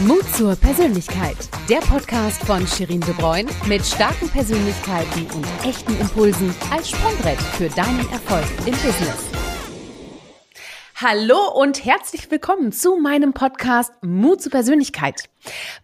Mut zur Persönlichkeit. Der Podcast von Shirin De Bruyne mit starken Persönlichkeiten und echten Impulsen als Sprungbrett für deinen Erfolg im Business. Hallo und herzlich willkommen zu meinem Podcast Mut zur Persönlichkeit.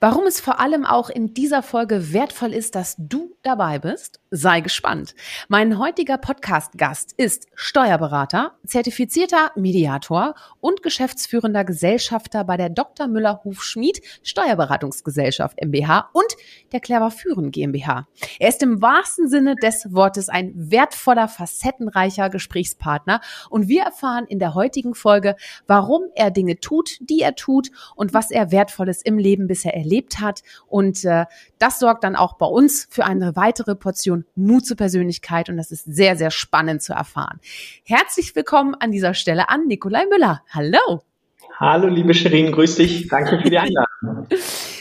Warum es vor allem auch in dieser Folge wertvoll ist, dass du dabei bist, sei gespannt. Mein heutiger Podcast-Gast ist Steuerberater, zertifizierter Mediator und geschäftsführender Gesellschafter bei der Dr. Müller-Hufschmied Steuerberatungsgesellschaft MBH und der Clever Führen GmbH. Er ist im wahrsten Sinne des Wortes ein wertvoller, facettenreicher Gesprächspartner und wir erfahren in der heutigen Folge, warum er Dinge tut, die er tut und was er Wertvolles im Leben bisher erlebt hat. Und äh, das sorgt dann auch bei uns für eine weitere Portion Mut zur Persönlichkeit und das ist sehr, sehr spannend zu erfahren. Herzlich willkommen an dieser Stelle an Nikolai Müller. Hallo. Hallo, liebe Shirin, grüß dich. Danke für die Einladung.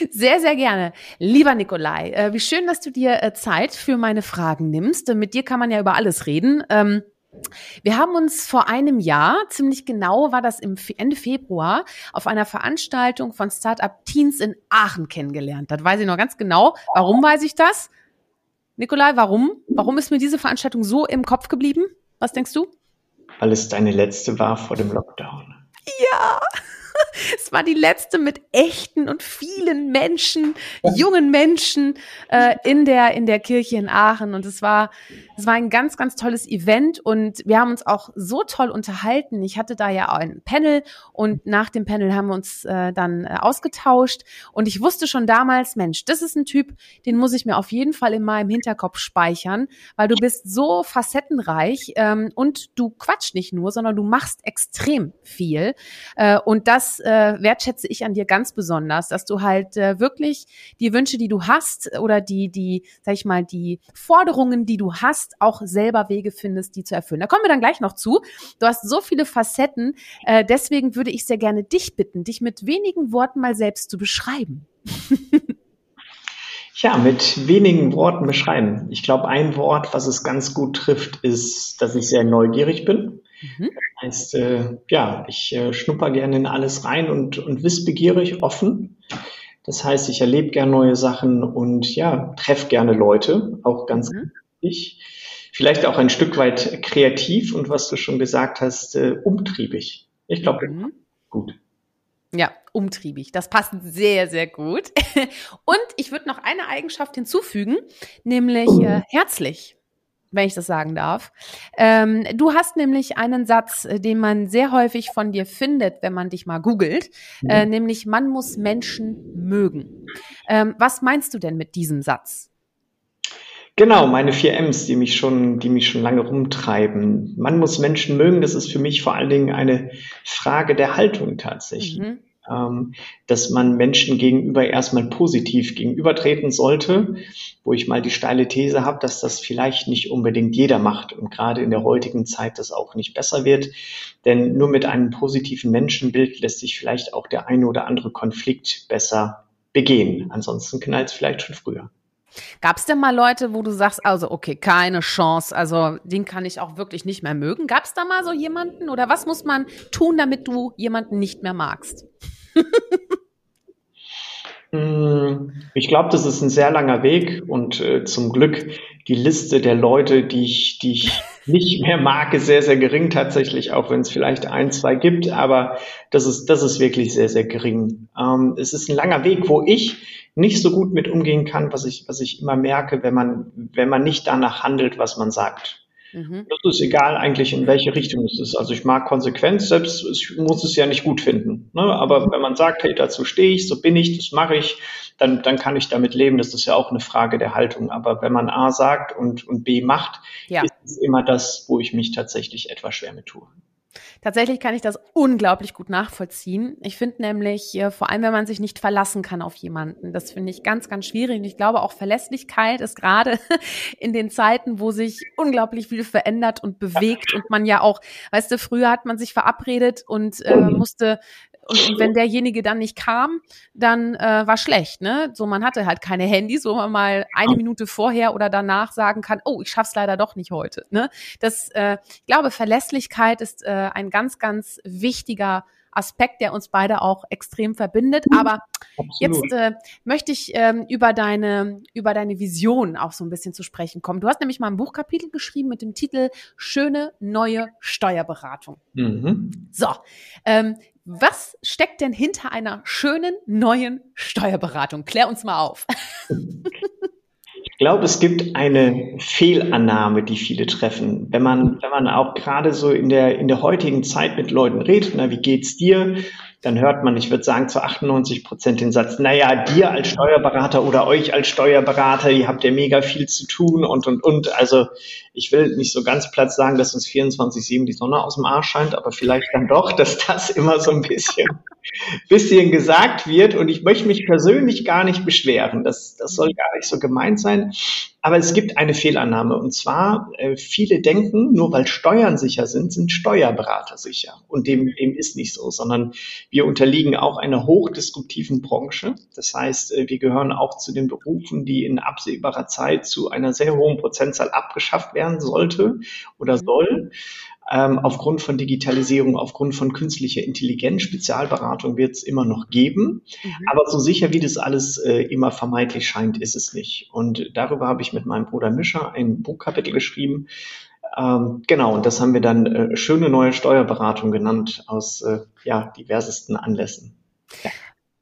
Sehr, sehr gerne. Lieber Nikolai, äh, wie schön, dass du dir äh, Zeit für meine Fragen nimmst. Mit dir kann man ja über alles reden. Wir haben uns vor einem Jahr, ziemlich genau war das im Ende Februar, auf einer Veranstaltung von Startup Teens in Aachen kennengelernt. Das weiß ich noch ganz genau. Warum weiß ich das? Nikolai, warum? Warum ist mir diese Veranstaltung so im Kopf geblieben? Was denkst du? Weil es deine letzte war vor dem Lockdown. Ja, es war die letzte mit echten und vielen Menschen, jungen Menschen äh, in der in der Kirche in Aachen. Und es war es war ein ganz ganz tolles Event. Und wir haben uns auch so toll unterhalten. Ich hatte da ja auch ein Panel und nach dem Panel haben wir uns äh, dann äh, ausgetauscht. Und ich wusste schon damals, Mensch, das ist ein Typ, den muss ich mir auf jeden Fall in meinem Hinterkopf speichern, weil du bist so facettenreich ähm, und du quatsch nicht nur, sondern du machst extrem viel. Äh, und das äh, wertschätze ich an dir ganz besonders, dass du halt äh, wirklich die Wünsche, die du hast oder die, die, sag ich mal, die Forderungen, die du hast, auch selber Wege findest, die zu erfüllen. Da kommen wir dann gleich noch zu. Du hast so viele Facetten, äh, deswegen würde ich sehr gerne dich bitten, dich mit wenigen Worten mal selbst zu beschreiben. Ja, mit wenigen Worten beschreiben. Ich glaube, ein Wort, was es ganz gut trifft, ist, dass ich sehr neugierig bin. Mhm. Das heißt, äh, ja, ich äh, schnupper gerne in alles rein und, und wissbegierig, offen. Das heißt, ich erlebe gerne neue Sachen und ja, treffe gerne Leute, auch ganz mhm. wichtig. Vielleicht auch ein Stück weit kreativ und was du schon gesagt hast, äh, umtriebig. Ich glaube, mhm. gut. Ja, umtriebig. Das passt sehr, sehr gut. Und ich würde noch eine Eigenschaft hinzufügen, nämlich äh, herzlich wenn ich das sagen darf. Ähm, du hast nämlich einen Satz, äh, den man sehr häufig von dir findet, wenn man dich mal googelt, mhm. äh, nämlich man muss Menschen mögen. Ähm, was meinst du denn mit diesem Satz? Genau, meine vier M's, die mich schon, die mich schon lange rumtreiben. Man muss Menschen mögen, das ist für mich vor allen Dingen eine Frage der Haltung tatsächlich. Mhm dass man Menschen gegenüber erstmal positiv gegenübertreten sollte, wo ich mal die steile These habe, dass das vielleicht nicht unbedingt jeder macht und gerade in der heutigen Zeit das auch nicht besser wird. Denn nur mit einem positiven Menschenbild lässt sich vielleicht auch der eine oder andere Konflikt besser begehen. Ansonsten knallt es vielleicht schon früher. Gab es denn mal Leute, wo du sagst, also okay, keine Chance, also den kann ich auch wirklich nicht mehr mögen? Gab es da mal so jemanden oder was muss man tun, damit du jemanden nicht mehr magst? Hm, ich glaube, das ist ein sehr langer Weg und äh, zum Glück die Liste der Leute, die ich, die ich nicht mehr mag, ist sehr, sehr gering tatsächlich, auch wenn es vielleicht ein, zwei gibt, aber das ist, das ist wirklich sehr, sehr gering. Ähm, es ist ein langer Weg, wo ich nicht so gut mit umgehen kann, was ich, was ich immer merke, wenn man, wenn man nicht danach handelt, was man sagt. Mhm. Das ist egal eigentlich, in welche Richtung es ist. Also ich mag Konsequenz, selbst ich muss es ja nicht gut finden. Ne? Aber wenn man sagt, hey, dazu stehe ich, so bin ich, das mache ich, dann, dann kann ich damit leben. Das ist ja auch eine Frage der Haltung. Aber wenn man A sagt und, und B macht, ja. ist es immer das, wo ich mich tatsächlich etwas schwer mit tue. Tatsächlich kann ich das unglaublich gut nachvollziehen. Ich finde nämlich, äh, vor allem wenn man sich nicht verlassen kann auf jemanden, das finde ich ganz, ganz schwierig. Und ich glaube auch Verlässlichkeit ist gerade in den Zeiten, wo sich unglaublich viel verändert und bewegt und man ja auch, weißt du, früher hat man sich verabredet und äh, musste und, und wenn derjenige dann nicht kam, dann äh, war schlecht, ne? So, man hatte halt keine Handys, wo man mal eine Minute vorher oder danach sagen kann, oh, ich schaff's leider doch nicht heute. Ne? Das, äh, ich glaube, Verlässlichkeit ist äh, ein ganz, ganz wichtiger Aspekt, der uns beide auch extrem verbindet. Aber Absolut. jetzt äh, möchte ich ähm, über deine über deine Vision auch so ein bisschen zu sprechen kommen. Du hast nämlich mal ein Buchkapitel geschrieben mit dem Titel Schöne neue Steuerberatung. Mhm. So, ähm, was steckt denn hinter einer schönen neuen Steuerberatung? Klär uns mal auf. Ich glaube, es gibt eine Fehlannahme, die viele treffen. Wenn man, wenn man auch gerade so in der, in der heutigen Zeit mit Leuten redet, na, wie geht's dir? Dann hört man, ich würde sagen, zu 98 Prozent den Satz, naja, dir als Steuerberater oder euch als Steuerberater, ihr habt ja mega viel zu tun und, und, und. Also ich will nicht so ganz platt sagen, dass uns 24-7 die Sonne aus dem Arsch scheint, aber vielleicht dann doch, dass das immer so ein bisschen, bisschen gesagt wird. Und ich möchte mich persönlich gar nicht beschweren. Das, das soll gar nicht so gemeint sein. Aber es gibt eine Fehlannahme und zwar, äh, viele denken, nur weil Steuern sicher sind, sind Steuerberater sicher. Und dem, dem ist nicht so, sondern wir unterliegen auch einer hochdisruptiven Branche. Das heißt, äh, wir gehören auch zu den Berufen, die in absehbarer Zeit zu einer sehr hohen Prozentzahl abgeschafft werden sollte oder soll ähm, aufgrund von Digitalisierung, aufgrund von künstlicher Intelligenz, Spezialberatung wird es immer noch geben. Mhm. Aber so sicher, wie das alles äh, immer vermeintlich scheint, ist es nicht. Und darüber habe ich mit meinem Bruder Mischer ein Buchkapitel geschrieben. Ähm, genau, und das haben wir dann äh, schöne neue Steuerberatung genannt aus äh, ja, diversesten Anlässen. Ja.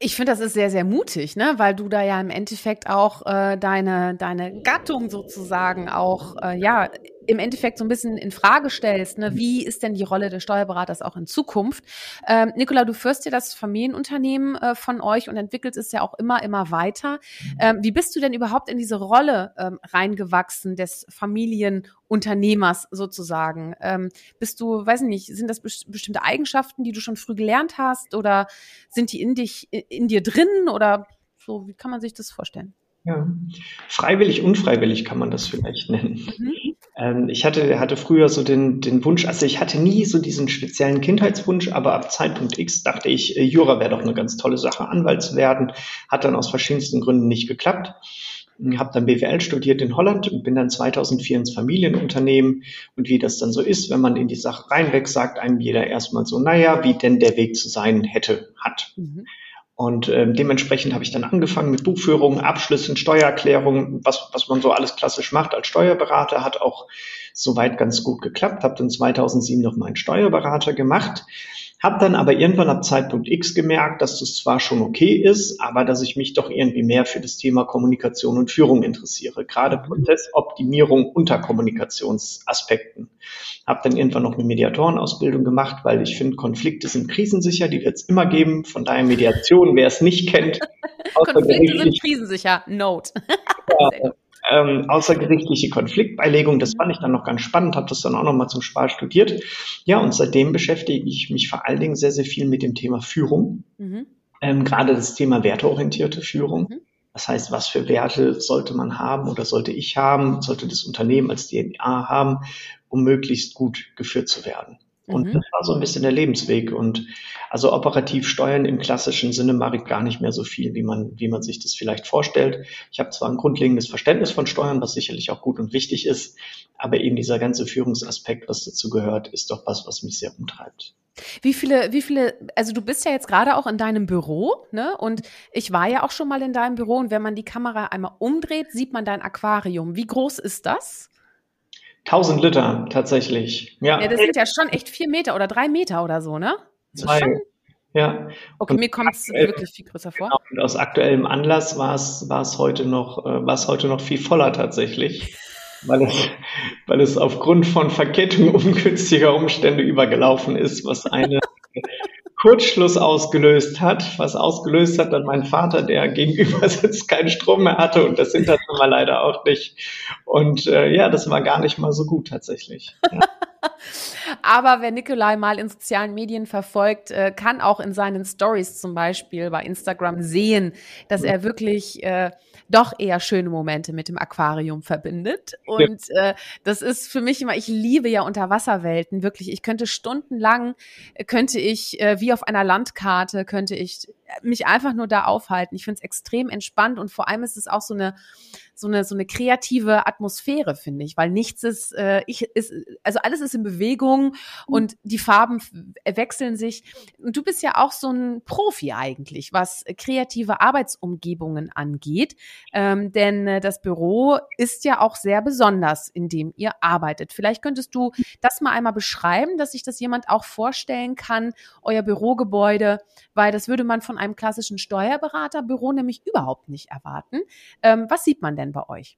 Ich finde, das ist sehr, sehr mutig, ne? weil du da ja im Endeffekt auch äh, deine, deine Gattung sozusagen auch äh, ja im Endeffekt so ein bisschen in Frage stellst, ne, wie ist denn die Rolle des Steuerberaters auch in Zukunft? Ähm, Nicola, du führst ja das Familienunternehmen äh, von euch und entwickelst es ja auch immer, immer weiter. Ähm, wie bist du denn überhaupt in diese Rolle ähm, reingewachsen des Familienunternehmers sozusagen? Ähm, bist du, weiß nicht, sind das be bestimmte Eigenschaften, die du schon früh gelernt hast oder sind die in dich, in dir drin oder so, wie kann man sich das vorstellen? Ja, freiwillig, unfreiwillig kann man das vielleicht nennen. Mhm. Ähm, ich hatte, hatte früher so den, den Wunsch, also ich hatte nie so diesen speziellen Kindheitswunsch, aber ab Zeitpunkt X dachte ich, äh, Jura wäre doch eine ganz tolle Sache, Anwalt zu werden. Hat dann aus verschiedensten Gründen nicht geklappt. Habe dann BWL studiert in Holland und bin dann 2004 ins Familienunternehmen. Und wie das dann so ist, wenn man in die Sache reinwächst, sagt einem jeder erstmal so, naja, wie denn der Weg zu sein hätte, hat. Mhm. Und ähm, dementsprechend habe ich dann angefangen mit Buchführung, Abschlüssen, Steuererklärungen, was, was man so alles klassisch macht als Steuerberater, hat auch soweit ganz gut geklappt. Habe dann 2007 noch meinen Steuerberater gemacht hab dann aber irgendwann ab Zeitpunkt X gemerkt, dass das zwar schon okay ist, aber dass ich mich doch irgendwie mehr für das Thema Kommunikation und Führung interessiere. Gerade mhm. Prozessoptimierung unter Kommunikationsaspekten. Hab dann irgendwann noch eine Mediatorenausbildung gemacht, weil ich finde, Konflikte sind krisensicher, die wird es immer geben. Von daher Mediation, wer es nicht kennt. Konflikte sind krisensicher. Note. ja, ähm, außergerichtliche Konfliktbeilegung. Das fand ich dann noch ganz spannend, habe das dann auch noch mal zum Spaß studiert. Ja, und seitdem beschäftige ich mich vor allen Dingen sehr, sehr viel mit dem Thema Führung. Mhm. Ähm, gerade das Thema werteorientierte Führung. Mhm. Das heißt, was für Werte sollte man haben oder sollte ich haben, sollte das Unternehmen als DNA haben, um möglichst gut geführt zu werden. Und mhm. das war so ein bisschen der Lebensweg. Und also operativ steuern im klassischen Sinne mache ich gar nicht mehr so viel, wie man, wie man sich das vielleicht vorstellt. Ich habe zwar ein grundlegendes Verständnis von Steuern, was sicherlich auch gut und wichtig ist, aber eben dieser ganze Führungsaspekt, was dazu gehört, ist doch was, was mich sehr umtreibt. Wie viele, wie viele, also du bist ja jetzt gerade auch in deinem Büro, ne? Und ich war ja auch schon mal in deinem Büro und wenn man die Kamera einmal umdreht, sieht man dein Aquarium. Wie groß ist das? 1000 Liter tatsächlich. Ja. ja, das sind ja schon echt vier Meter oder drei Meter oder so, ne? Zwei. Ja. Okay, und mir kommt es wirklich viel größer vor. Genau, und aus aktuellem Anlass war es, war es heute noch, äh, war es heute noch viel voller tatsächlich. weil es, weil es aufgrund von Verkettung ungünstiger Umstände übergelaufen ist, was eine Kurzschluss ausgelöst hat, was ausgelöst hat, dann mein Vater, der gegenüber sitzt, keinen Strom mehr hatte und das Hinterzimmer leider auch nicht. Und äh, ja, das war gar nicht mal so gut tatsächlich. Ja. Aber wer Nikolai mal in sozialen Medien verfolgt, äh, kann auch in seinen Stories zum Beispiel bei Instagram sehen, dass er wirklich äh, doch eher schöne Momente mit dem Aquarium verbindet. Und ja. äh, das ist für mich immer, ich liebe ja Unterwasserwelten, wirklich. Ich könnte stundenlang, äh, könnte ich, äh, wie auf einer Landkarte, könnte ich mich einfach nur da aufhalten. Ich finde es extrem entspannt und vor allem ist es auch so eine so eine so eine kreative Atmosphäre, finde ich, weil nichts ist, äh, ich ist, also alles ist in Bewegung mhm. und die Farben wechseln sich. Und du bist ja auch so ein Profi eigentlich, was kreative Arbeitsumgebungen angeht, ähm, denn äh, das Büro ist ja auch sehr besonders, in dem ihr arbeitet. Vielleicht könntest du das mal einmal beschreiben, dass sich das jemand auch vorstellen kann, euer Bürogebäude, weil das würde man von einem klassischen Steuerberaterbüro nämlich überhaupt nicht erwarten. Ähm, was sieht man denn bei euch?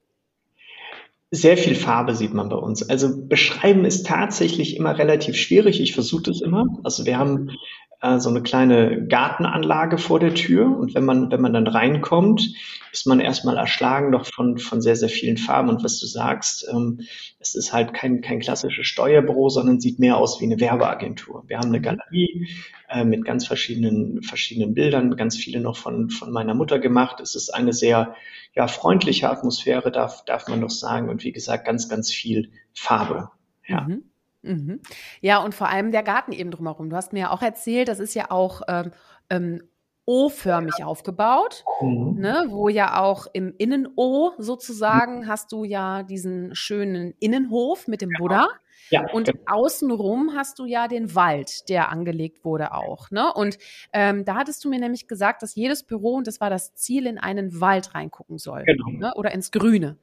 Sehr viel Farbe sieht man bei uns. Also beschreiben ist tatsächlich immer relativ schwierig. Ich versuche das immer. Also wir haben äh, so eine kleine Gartenanlage vor der Tür und wenn man, wenn man dann reinkommt, ist man erstmal erschlagen noch von, von sehr, sehr vielen Farben. Und was du sagst, ähm, es ist halt kein, kein klassisches Steuerbüro, sondern sieht mehr aus wie eine Werbeagentur. Wir haben eine Galerie äh, mit ganz verschiedenen, verschiedenen Bildern, ganz viele noch von, von meiner Mutter gemacht. Es ist eine sehr ja, freundliche Atmosphäre, darf, darf man noch sagen. Und wie gesagt, ganz, ganz viel Farbe. Ja. Mhm. Mhm. Ja, und vor allem der Garten eben drumherum. Du hast mir ja auch erzählt, das ist ja auch ähm, ähm, O-förmig aufgebaut, mhm. ne, wo ja auch im Innen-O sozusagen hast du ja diesen schönen Innenhof mit dem ja. Buddha. Ja, und genau. außenrum hast du ja den Wald, der angelegt wurde auch. Ne? Und ähm, da hattest du mir nämlich gesagt, dass jedes Büro, und das war das Ziel, in einen Wald reingucken soll. Genau. Ne? Oder ins Grüne.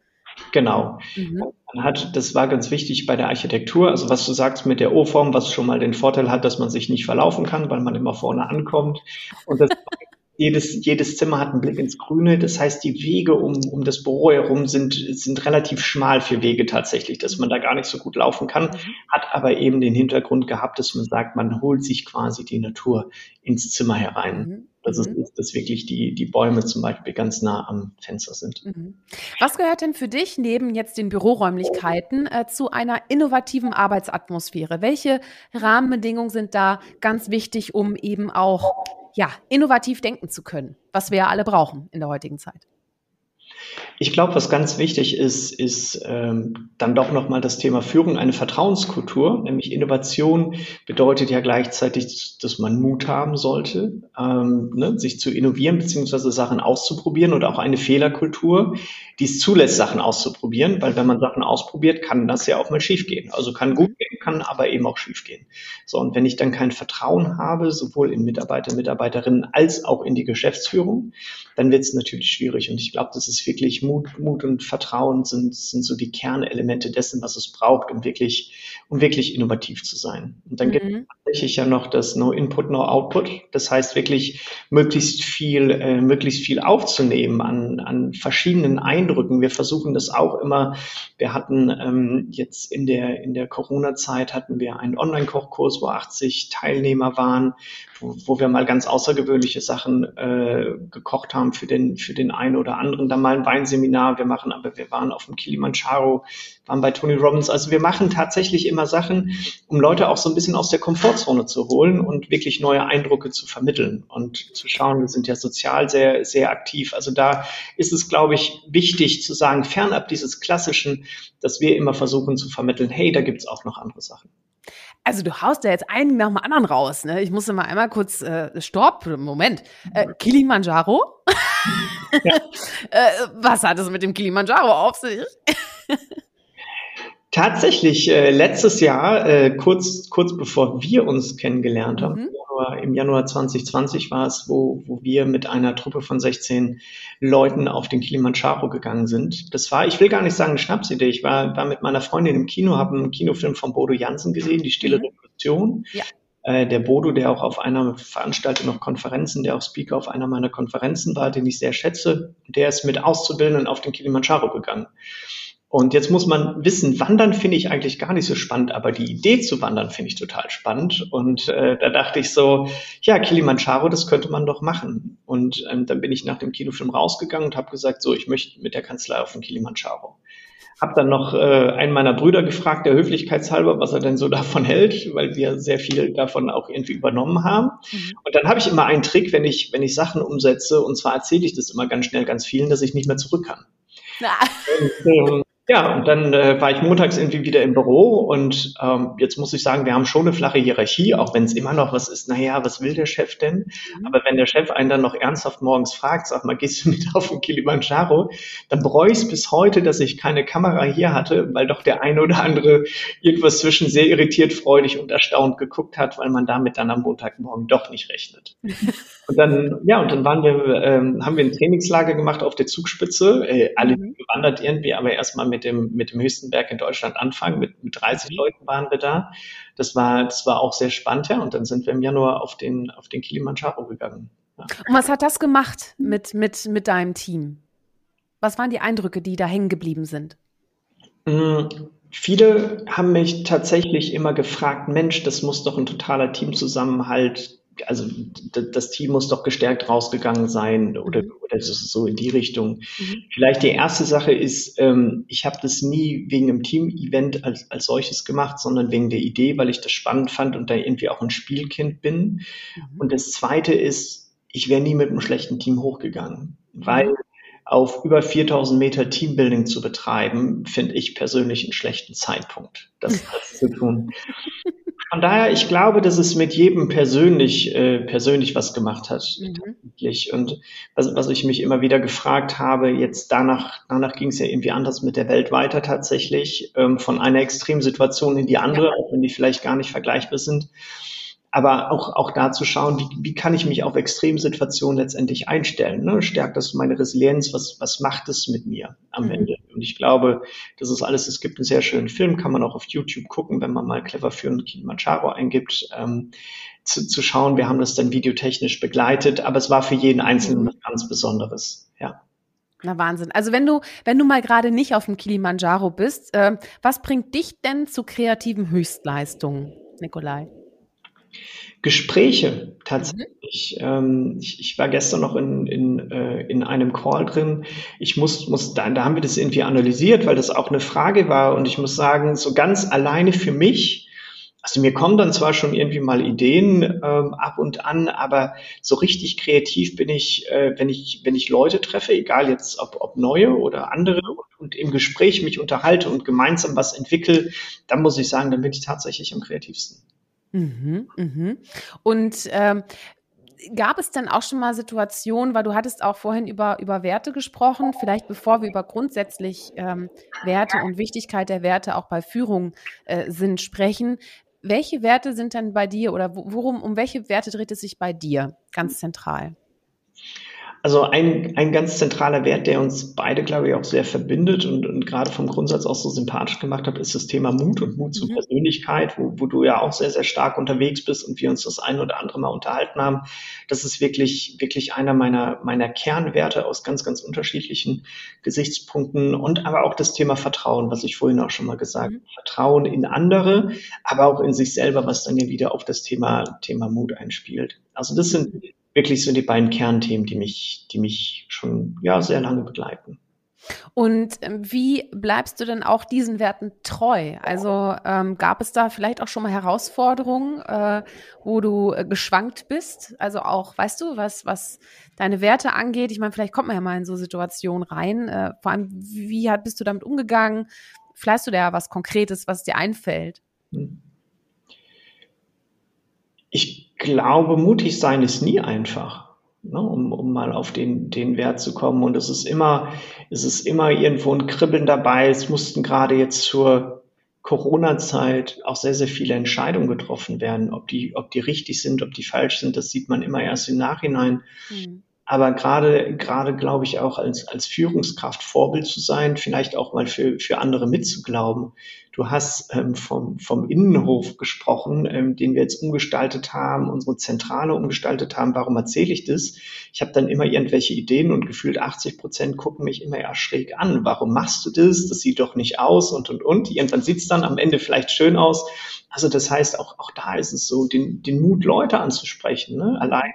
Genau. Mhm. Man hat, das war ganz wichtig bei der Architektur, also was du sagst mit der O-Form, was schon mal den Vorteil hat, dass man sich nicht verlaufen kann, weil man immer vorne ankommt. Und das jedes, jedes Zimmer hat einen Blick ins Grüne. Das heißt, die Wege um, um das Büro herum sind, sind relativ schmal für Wege tatsächlich, dass man da gar nicht so gut laufen kann, mhm. hat aber eben den Hintergrund gehabt, dass man sagt, man holt sich quasi die Natur ins Zimmer herein. Mhm. Das ist, mhm. dass wirklich die, die Bäume zum Beispiel ganz nah am Fenster sind. Mhm. Was gehört denn für dich neben jetzt den Büroräumlichkeiten äh, zu einer innovativen Arbeitsatmosphäre? Welche Rahmenbedingungen sind da ganz wichtig, um eben auch ja, innovativ denken zu können, was wir ja alle brauchen in der heutigen Zeit. Ich glaube, was ganz wichtig ist, ist ähm, dann doch nochmal das Thema Führung, eine Vertrauenskultur, nämlich Innovation bedeutet ja gleichzeitig, dass man Mut haben sollte, ähm, ne, sich zu innovieren beziehungsweise Sachen auszuprobieren und auch eine Fehlerkultur, die es zulässt, Sachen auszuprobieren, weil wenn man Sachen ausprobiert, kann das ja auch mal schiefgehen. Also kann gut gehen, kann aber eben auch schiefgehen. So, und wenn ich dann kein Vertrauen habe, sowohl in Mitarbeiter, Mitarbeiterinnen als auch in die Geschäftsführung, dann wird es natürlich schwierig. Und ich glaube, das ist wirklich Mut, Mut und Vertrauen sind, sind so die Kernelemente dessen, was es braucht, um wirklich, um wirklich innovativ zu sein. Und dann mhm. gibt es tatsächlich ja noch das No Input, No Output. Das heißt wirklich möglichst viel, äh, möglichst viel aufzunehmen an, an verschiedenen Eindrücken. Wir versuchen das auch immer. Wir hatten ähm, jetzt in der, in der Corona-Zeit hatten wir einen Online-Kochkurs, wo 80 Teilnehmer waren, wo, wir mal ganz außergewöhnliche Sachen äh, gekocht haben für den, für den einen oder anderen. Dann mal ein Weinseminar wir machen, aber wir waren auf dem Kilimanjaro, waren bei Tony Robbins. Also wir machen tatsächlich immer Sachen, um Leute auch so ein bisschen aus der Komfortzone zu holen und wirklich neue Eindrücke zu vermitteln und zu schauen. Wir sind ja sozial sehr, sehr aktiv. Also da ist es, glaube ich, wichtig zu sagen, fernab dieses Klassischen, dass wir immer versuchen zu vermitteln, hey, da gibt's auch noch andere Sachen. Also du haust ja jetzt einen nach dem anderen raus. Ne? Ich musste mal einmal kurz, äh, stopp, Moment. Äh, Kilimanjaro? Ja. äh, was hat es mit dem Kilimanjaro auf sich? Tatsächlich, äh, letztes Jahr, äh, kurz, kurz bevor wir uns kennengelernt haben, mhm. Januar, im Januar 2020 war es, wo, wo wir mit einer Truppe von 16 Leuten auf den Kilimanjaro gegangen sind. Das war, ich will gar nicht sagen eine Schnapsidee, ich war, war mit meiner Freundin im Kino, habe einen Kinofilm von Bodo Jansen gesehen, Die Stille mhm. Revolution. Ja. Äh, der Bodo, der auch auf einer veranstaltet noch Konferenzen, der auch Speaker auf einer meiner Konferenzen war, den ich sehr schätze, der ist mit Auszubildenden auf den Kilimanjaro gegangen. Und jetzt muss man wissen, wandern finde ich eigentlich gar nicht so spannend, aber die Idee zu wandern finde ich total spannend. Und äh, da dachte ich so, ja, Kilimanjaro, das könnte man doch machen. Und ähm, dann bin ich nach dem Kinofilm rausgegangen und habe gesagt, so, ich möchte mit der Kanzlei auf den Kilimanjaro. Hab dann noch äh, einen meiner Brüder gefragt, der höflichkeitshalber, was er denn so davon hält, weil wir sehr viel davon auch irgendwie übernommen haben. Mhm. Und dann habe ich immer einen Trick, wenn ich, wenn ich Sachen umsetze, und zwar erzähle ich das immer ganz schnell ganz vielen, dass ich nicht mehr zurück kann. Und, ähm, Ja, und dann äh, war ich montags irgendwie wieder im Büro und ähm, jetzt muss ich sagen, wir haben schon eine flache Hierarchie, auch wenn es immer noch was ist, naja, was will der Chef denn? Mhm. Aber wenn der Chef einen dann noch ernsthaft morgens fragt, sag mal, gehst du mit auf den Kilimanjaro, dann bereue ich es bis heute, dass ich keine Kamera hier hatte, weil doch der eine oder andere irgendwas zwischen sehr irritiert, freudig und erstaunt geguckt hat, weil man damit dann am Montagmorgen doch nicht rechnet. und dann, ja, und dann waren wir, ähm, haben wir ein Trainingslager gemacht auf der Zugspitze, äh, alle mhm. gewandert irgendwie, aber erstmal mit mit dem, mit dem höchsten Berg in Deutschland anfangen. Mit, mit 30 mhm. Leuten waren wir da. Das war, das war auch sehr spannend, ja. Und dann sind wir im Januar auf den, auf den Kilimanjaro gegangen. Ja. Und was hat das gemacht mit, mit, mit deinem Team? Was waren die Eindrücke, die da hängen geblieben sind? Mhm. Viele haben mich tatsächlich immer gefragt, Mensch, das muss doch ein totaler Teamzusammenhalt also das Team muss doch gestärkt rausgegangen sein oder, mhm. oder so in die Richtung. Mhm. Vielleicht die erste Sache ist, ähm, ich habe das nie wegen einem Team-Event als, als solches gemacht, sondern wegen der Idee, weil ich das spannend fand und da irgendwie auch ein Spielkind bin. Mhm. Und das zweite ist, ich wäre nie mit einem schlechten Team hochgegangen, mhm. weil auf über 4000 Meter Teambuilding zu betreiben, finde ich persönlich einen schlechten Zeitpunkt, das, das zu tun. Von daher, ich glaube, dass es mit jedem persönlich, äh, persönlich was gemacht hat. Mhm. Und was, was ich mich immer wieder gefragt habe, jetzt danach, danach ging es ja irgendwie anders mit der Welt weiter tatsächlich, ähm, von einer Extremsituation in die andere, ja. auch wenn die vielleicht gar nicht vergleichbar sind aber auch, auch da zu schauen, wie, wie kann ich mich auf Extremsituationen letztendlich einstellen? Ne? Stärkt das meine Resilienz? Was, was macht es mit mir am mhm. Ende? Und ich glaube, das ist alles, es gibt einen sehr schönen Film, kann man auch auf YouTube gucken, wenn man mal clever für einen Kilimanjaro eingibt, ähm, zu, zu schauen. Wir haben das dann videotechnisch begleitet, aber es war für jeden Einzelnen was ganz Besonderes, ja. Na Wahnsinn. Also wenn du, wenn du mal gerade nicht auf dem Kilimanjaro bist, äh, was bringt dich denn zu kreativen Höchstleistungen, Nikolai? Gespräche tatsächlich. Mhm. Ähm, ich, ich, war gestern noch in, in, äh, in einem Call drin. Ich muss, muss da, da haben wir das irgendwie analysiert, weil das auch eine Frage war. Und ich muss sagen, so ganz alleine für mich, also mir kommen dann zwar schon irgendwie mal Ideen ähm, ab und an, aber so richtig kreativ bin ich, äh, wenn ich, wenn ich Leute treffe, egal jetzt ob, ob neue oder andere und, und im Gespräch mich unterhalte und gemeinsam was entwickle, dann muss ich sagen, dann bin ich tatsächlich am kreativsten. Mhm, mhm. Und ähm, gab es denn auch schon mal Situationen, weil du hattest auch vorhin über, über Werte gesprochen, vielleicht bevor wir über grundsätzlich ähm, Werte und Wichtigkeit der Werte auch bei Führung äh, sind, sprechen. Welche Werte sind denn bei dir oder worum, um welche Werte dreht es sich bei dir ganz zentral? Also ein, ein ganz zentraler Wert, der uns beide, glaube ich, auch sehr verbindet und, und gerade vom Grundsatz auch so sympathisch gemacht hat, ist das Thema Mut und Mut zur mhm. Persönlichkeit, wo, wo du ja auch sehr, sehr stark unterwegs bist und wir uns das ein oder andere Mal unterhalten haben. Das ist wirklich, wirklich einer meiner, meiner Kernwerte aus ganz, ganz unterschiedlichen Gesichtspunkten und aber auch das Thema Vertrauen, was ich vorhin auch schon mal gesagt mhm. habe. Vertrauen in andere, aber auch in sich selber, was dann ja wieder auf das Thema, Thema Mut einspielt. Also das sind wirklich so die beiden Kernthemen, die mich, die mich schon ja sehr lange begleiten. Und ähm, wie bleibst du denn auch diesen Werten treu? Also ähm, gab es da vielleicht auch schon mal Herausforderungen, äh, wo du äh, geschwankt bist? Also auch, weißt du, was, was deine Werte angeht? Ich meine, vielleicht kommt man ja mal in so Situationen rein. Äh, vor allem, wie, wie bist du damit umgegangen? Vielleicht du da was Konkretes, was dir einfällt? Hm. Ich glaube, mutig sein ist nie einfach, ne, um, um mal auf den, den Wert zu kommen. Und es ist immer, es ist immer irgendwo ein Kribbeln dabei. Es mussten gerade jetzt zur Corona-Zeit auch sehr, sehr viele Entscheidungen getroffen werden. Ob die, ob die richtig sind, ob die falsch sind, das sieht man immer erst im Nachhinein. Mhm. Aber gerade, gerade glaube ich auch als, als Führungskraft Vorbild zu sein, vielleicht auch mal für, für andere mitzuglauben. Du hast ähm, vom, vom Innenhof gesprochen, ähm, den wir jetzt umgestaltet haben, unsere Zentrale umgestaltet haben. Warum erzähle ich das? Ich habe dann immer irgendwelche Ideen und gefühlt 80 Prozent gucken mich immer eher schräg an. Warum machst du das? Das sieht doch nicht aus und, und, und. Irgendwann sieht es dann am Ende vielleicht schön aus. Also das heißt, auch, auch da ist es so, den, den Mut, Leute anzusprechen. Ne? Allein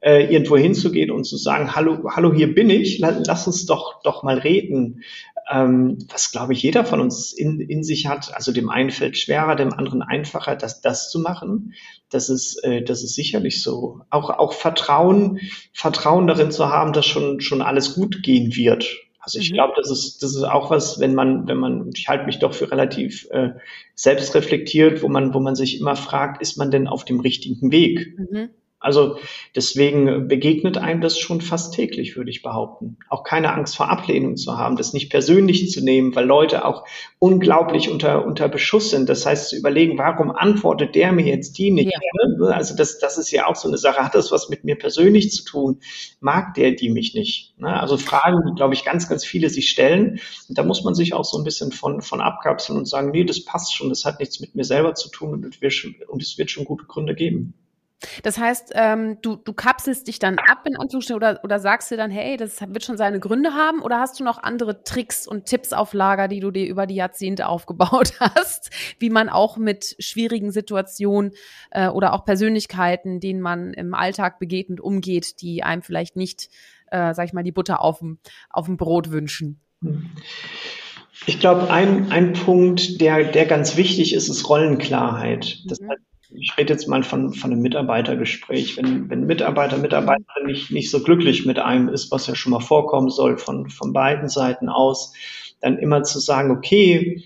äh, irgendwo hinzugehen und zu sagen, hallo, hallo, hier bin ich, lass uns doch, doch mal reden. Ähm, was, glaube ich, jeder von uns in, in sich hat. Also dem einen fällt schwerer, dem anderen einfacher, das, das zu machen. Das ist, äh, das ist sicherlich so. Auch, auch Vertrauen, Vertrauen darin zu haben, dass schon, schon alles gut gehen wird. Also ich mhm. glaube, das ist, das ist auch was, wenn man, wenn man, ich halte mich doch für relativ äh, selbstreflektiert, wo man, wo man sich immer fragt, ist man denn auf dem richtigen Weg? Mhm. Also deswegen begegnet einem das schon fast täglich, würde ich behaupten. Auch keine Angst vor Ablehnung zu haben, das nicht persönlich zu nehmen, weil Leute auch unglaublich unter, unter Beschuss sind. Das heißt zu überlegen, warum antwortet der mir jetzt die nicht? Ja. Also das, das ist ja auch so eine Sache. Hat das was mit mir persönlich zu tun? Mag der die mich nicht? Ne? Also Fragen, die, glaube ich, ganz, ganz viele sich stellen. Und da muss man sich auch so ein bisschen von, von abkapseln und sagen, nee, das passt schon, das hat nichts mit mir selber zu tun und es wird schon gute Gründe geben. Das heißt, ähm, du, du kapselst dich dann ab in Anführungsstrichen oder, oder sagst dir dann, hey, das wird schon seine Gründe haben oder hast du noch andere Tricks und Tipps auf Lager, die du dir über die Jahrzehnte aufgebaut hast, wie man auch mit schwierigen Situationen äh, oder auch Persönlichkeiten, denen man im Alltag begegnet, umgeht, die einem vielleicht nicht, äh, sag ich mal, die Butter auf dem, auf dem Brot wünschen? Ich glaube, ein, ein Punkt, der, der ganz wichtig ist, ist Rollenklarheit. Das mhm. heißt, ich rede jetzt mal von, von einem Mitarbeitergespräch. Wenn, wenn Mitarbeiter, Mitarbeiterin nicht, nicht so glücklich mit einem ist, was ja schon mal vorkommen soll, von, von beiden Seiten aus, dann immer zu sagen, okay,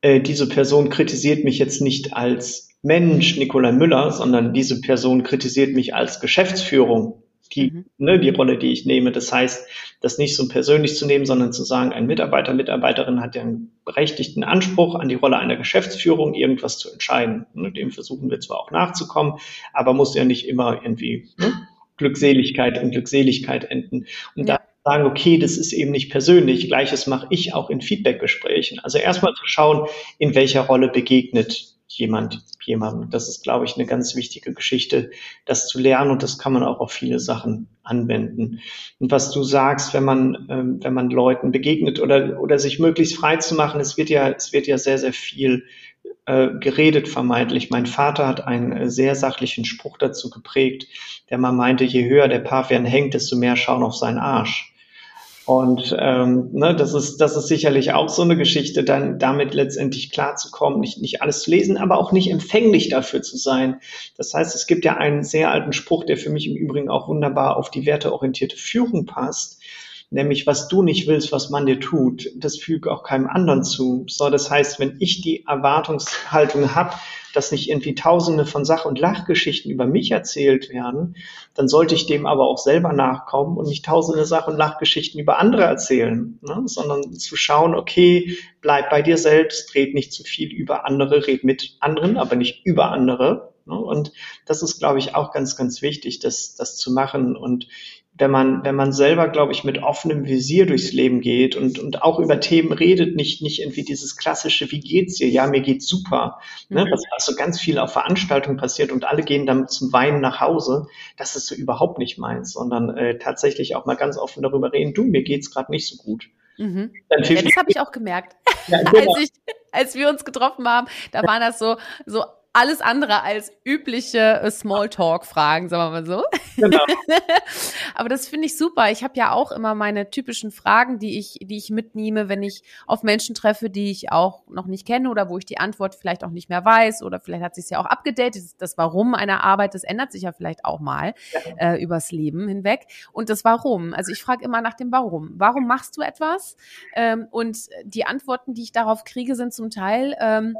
äh, diese Person kritisiert mich jetzt nicht als Mensch, Nikolai Müller, sondern diese Person kritisiert mich als Geschäftsführung die, mhm. ne, die Rolle, die ich nehme. Das heißt, das nicht so persönlich zu nehmen, sondern zu sagen, ein Mitarbeiter, Mitarbeiterin hat ja einen berechtigten Anspruch an die Rolle einer Geschäftsführung, irgendwas zu entscheiden. Ne, dem versuchen wir zwar auch nachzukommen, aber muss ja nicht immer irgendwie ne, Glückseligkeit und Glückseligkeit enden. Und ja. da sagen, okay, das ist eben nicht persönlich. Gleiches mache ich auch in Feedbackgesprächen. Also erstmal zu schauen, in welcher Rolle begegnet jemand jemandem. Das ist, glaube ich, eine ganz wichtige Geschichte, das zu lernen und das kann man auch auf viele Sachen anwenden. Und was du sagst, wenn man, ähm, wenn man Leuten begegnet oder, oder sich möglichst frei zu machen, es wird ja, es wird ja sehr, sehr viel äh, geredet vermeintlich. Mein Vater hat einen äh, sehr sachlichen Spruch dazu geprägt, der mal meinte, je höher der Pavian hängt, desto mehr schauen auf seinen Arsch. Und ähm, ne, das ist das ist sicherlich auch so eine Geschichte, dann damit letztendlich klarzukommen, nicht nicht alles zu lesen, aber auch nicht empfänglich dafür zu sein. Das heißt, es gibt ja einen sehr alten Spruch, der für mich im Übrigen auch wunderbar auf die werteorientierte Führung passt, nämlich was du nicht willst, was man dir tut, das füge auch keinem anderen zu. So, das heißt, wenn ich die Erwartungshaltung habe, dass nicht irgendwie tausende von Sach- und Lachgeschichten über mich erzählt werden, dann sollte ich dem aber auch selber nachkommen und nicht tausende Sach- und Lachgeschichten über andere erzählen, ne? sondern zu schauen, okay, bleib bei dir selbst, red nicht zu viel über andere, red mit anderen, aber nicht über andere. Ne? Und das ist, glaube ich, auch ganz, ganz wichtig, das, das zu machen. Und wenn man, wenn man selber, glaube ich, mit offenem Visier durchs Leben geht und, und auch über Themen redet, nicht, nicht irgendwie dieses klassische, wie geht's dir? Ja, mir geht's super. Ne? Mhm. Was so ganz viel auf Veranstaltungen passiert und alle gehen dann zum Weinen nach Hause. Das ist so überhaupt nicht meins, sondern äh, tatsächlich auch mal ganz offen darüber reden, du, mir geht's gerade nicht so gut. Mhm. Ja, das habe ich auch gemerkt. Ja, genau. als, ich, als wir uns getroffen haben, da waren das so, so alles andere als übliche äh, Smalltalk-Fragen, sagen wir mal so. Genau. Aber das finde ich super. Ich habe ja auch immer meine typischen Fragen, die ich, die ich mitnehme, wenn ich auf Menschen treffe, die ich auch noch nicht kenne oder wo ich die Antwort vielleicht auch nicht mehr weiß oder vielleicht hat sich ja auch abgedatet. Das Warum einer Arbeit, das ändert sich ja vielleicht auch mal ja. äh, übers Leben hinweg. Und das Warum. Also ich frage immer nach dem Warum. Warum machst du etwas? Ähm, und die Antworten, die ich darauf kriege, sind zum Teil ähm,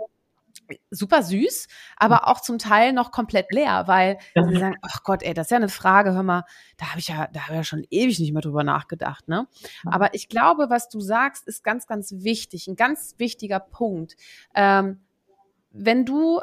super süß, aber mhm. auch zum Teil noch komplett leer, weil sie sagen, ach Gott, ey, das ist ja eine Frage, hör mal, da habe ich ja, da habe ich ja schon ewig nicht mehr drüber nachgedacht, ne? Aber ich glaube, was du sagst, ist ganz, ganz wichtig, ein ganz wichtiger Punkt. Ähm, wenn du